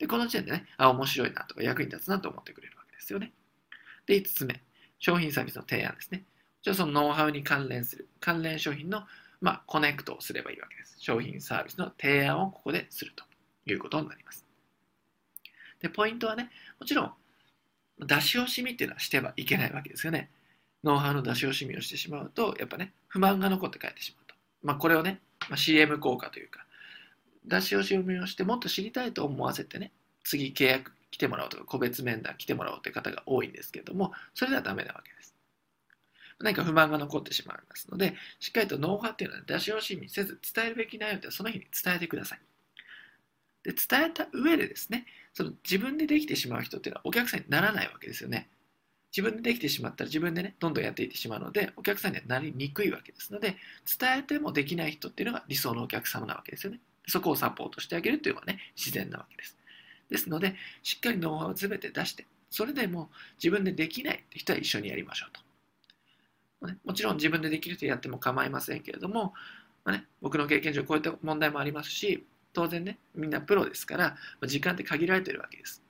で、この時点でね、あ、面白いなとか役に立つなと思ってくれるわけですよね。で、5つ目、商品サービスの提案ですね。じゃあそのノウハウに関連する、関連商品の、まあ、コネクトをすればいいわけです。商品サービスの提案をここでするということになります。で、ポイントはね、もちろん、出し惜しみっていうのはしてはいけないわけですよね。ノウハウの出し惜しみをしてしまうと、やっぱね、不満が残って帰ってしまうと。まあ、これをね、まあ、CM 効果というか、出し惜しみをしてもっと知りたいと思わせてね、次契約来てもらおうとか、個別面談来てもらおうという方が多いんですけれども、それではダメなわけです。何か不満が残ってしまいますので、しっかりとノウハウっていうのは出し惜しみせず、伝えるべき内容ではその日に伝えてください。で、伝えた上でですね、その自分でできてしまう人っていうのはお客さんにならないわけですよね。自分でできてしまったら自分でね、どんどんやっていってしまうので、お客さんにはなりにくいわけですので、伝えてもできない人っていうのが理想のお客様なわけですよね。そこをサポートしてあげるというのはね、自然なわけです。ですので、しっかりノウハウを全て出して、それでも自分でできないって人は一緒にやりましょうと。もちろん自分でできる人やっても構いませんけれども、まあね、僕の経験上こういった問題もありますし、当然ね、みんなプロですから、時間って限られてるわけです。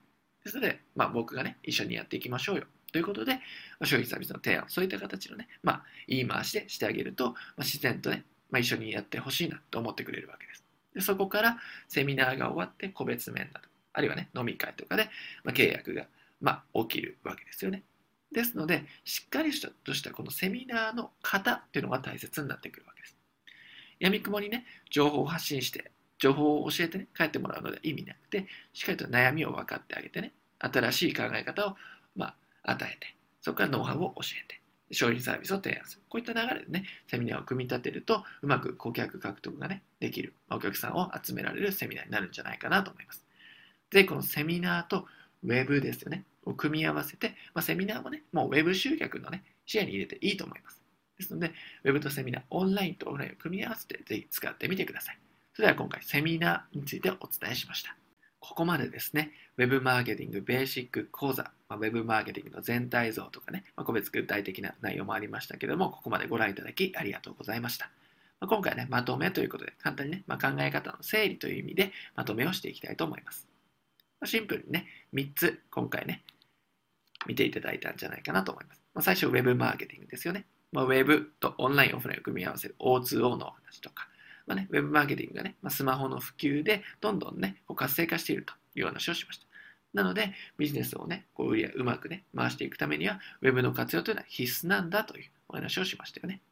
ですので、まあ、僕がね、一緒にやっていきましょうよということで、ま商品サービスの提案、そういった形のね、まあ、言い回しでしてあげると、まあ、自然とね、まあ、一緒にやってほしいなと思ってくれるわけです。でそこからセミナーが終わって個別面など、あるいはね、飲み会とかで、まあ、契約が、まあ、起きるわけですよね。ですので、しっかりしたとしたこのセミナーの型っていうのが大切になってくるわけです。やみくもにね、情報を発信して、情報を教えてね、帰ってもらうので意味なくて、しっかりと悩みを分かってあげてね、新しい考え方を、まあ、与えて、そこからノウハウを教えて、商品サービスを提案する。こういった流れでね、セミナーを組み立てると、うまく顧客獲得がね、できる、お客さんを集められるセミナーになるんじゃないかなと思います。で、このセミナーとウェブですよね、を組み合わせて、まあ、セミナーもね、もうウェブ集客のね、視野に入れていいと思います。ですので、ウェブとセミナー、オンラインとオフラインを組み合わせて、ぜひ使ってみてください。それでは今回、セミナーについてお伝えしました。ここまでですね、Web マーケティングベーシック講座、まあ、Web マーケティングの全体像とかね、まあ、個別具体的な内容もありましたけども、ここまでご覧いただきありがとうございました。まあ、今回ね、まとめということで、簡単にね、ま、考え方の整理という意味でまとめをしていきたいと思います。ま、シンプルにね、3つ今回ね、見ていただいたんじゃないかなと思います。ま、最初、Web マーケティングですよね。まあ、Web とオンライン、オフラインを組み合わせる O2O のお話とか、まあね、ウェブマーケティングがね、まあ、スマホの普及でどんどんね、こう活性化しているという話をしました。なので、ビジネスをね、こう売りうまくね、回していくためには、ウェブの活用というのは必須なんだというお話をしましたよね。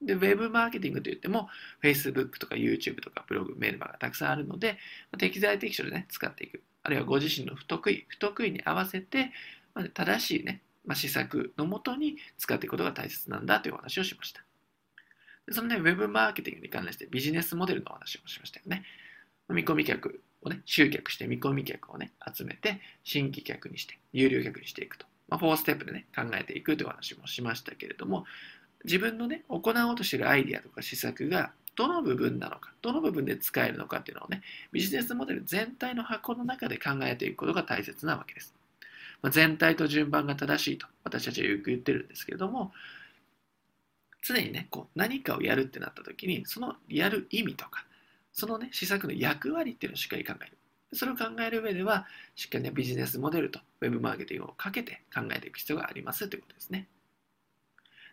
で、ウェブマーケティングといっても、Facebook とか YouTube とかブログ、メルマガがたくさんあるので、適材適所でね、使っていく。あるいはご自身の不得意、不得意に合わせて、まあ、正しいね、まあ、施策のもとに使っていくことが大切なんだというお話をしました。そのね、ウェブマーケティングに関連してビジネスモデルのお話をしましたよね。見込み客をね、集客して見込み客をね、集めて、新規客にして、有料客にしていくと。まあ、4ステップでね、考えていくという話もしましたけれども、自分のね、行おうとしているアイディアとか施策がどの部分なのか、どの部分で使えるのかっていうのをね、ビジネスモデル全体の箱の中で考えていくことが大切なわけです。まあ、全体と順番が正しいと私たちはよく言ってるんですけれども、常にね、こう何かをやるってなった時に、そのやる意味とか、そのね、施策の役割っていうのをしっかり考える。それを考える上では、しっかりね、ビジネスモデルとウェブマーケティングをかけて考えていく必要がありますということですね。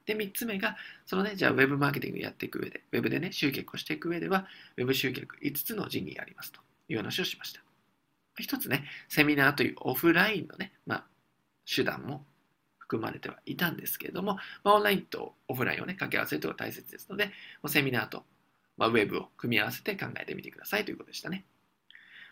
で、3つ目が、そのね、じゃあウェブマーケティングやっていく上で、ウェブでね、集客をしていく上では、ウェブ集客5つの陣がありますという話をしました。一つね、セミナーというオフラインのね、まあ、手段も含まれてはいたんですけれども、まあ、オンラインとオフラインをね、掛け合わせるというのが大切ですので、セミナーと、まあ、ウェブを組み合わせて考えてみてくださいということでしたね。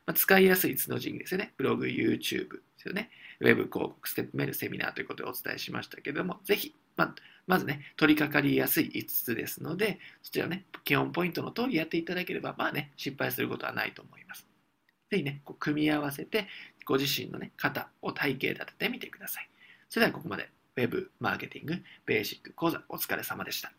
まあ、使いやすい角陣ですよね。ブログ、YouTube ですよね。ウェブ広告、ステップメール、セミナーということでお伝えしましたけれども、ぜひ、まあ、まずね、取り掛かりやすい5つですので、そちらね、基本ポイントの通りやっていただければ、まあね、失敗することはないと思います。ぜひね、こう組み合わせて、ご自身のね、型を体系立ててみてください。それではここまで Web マーケティングベーシック講座お疲れ様でした。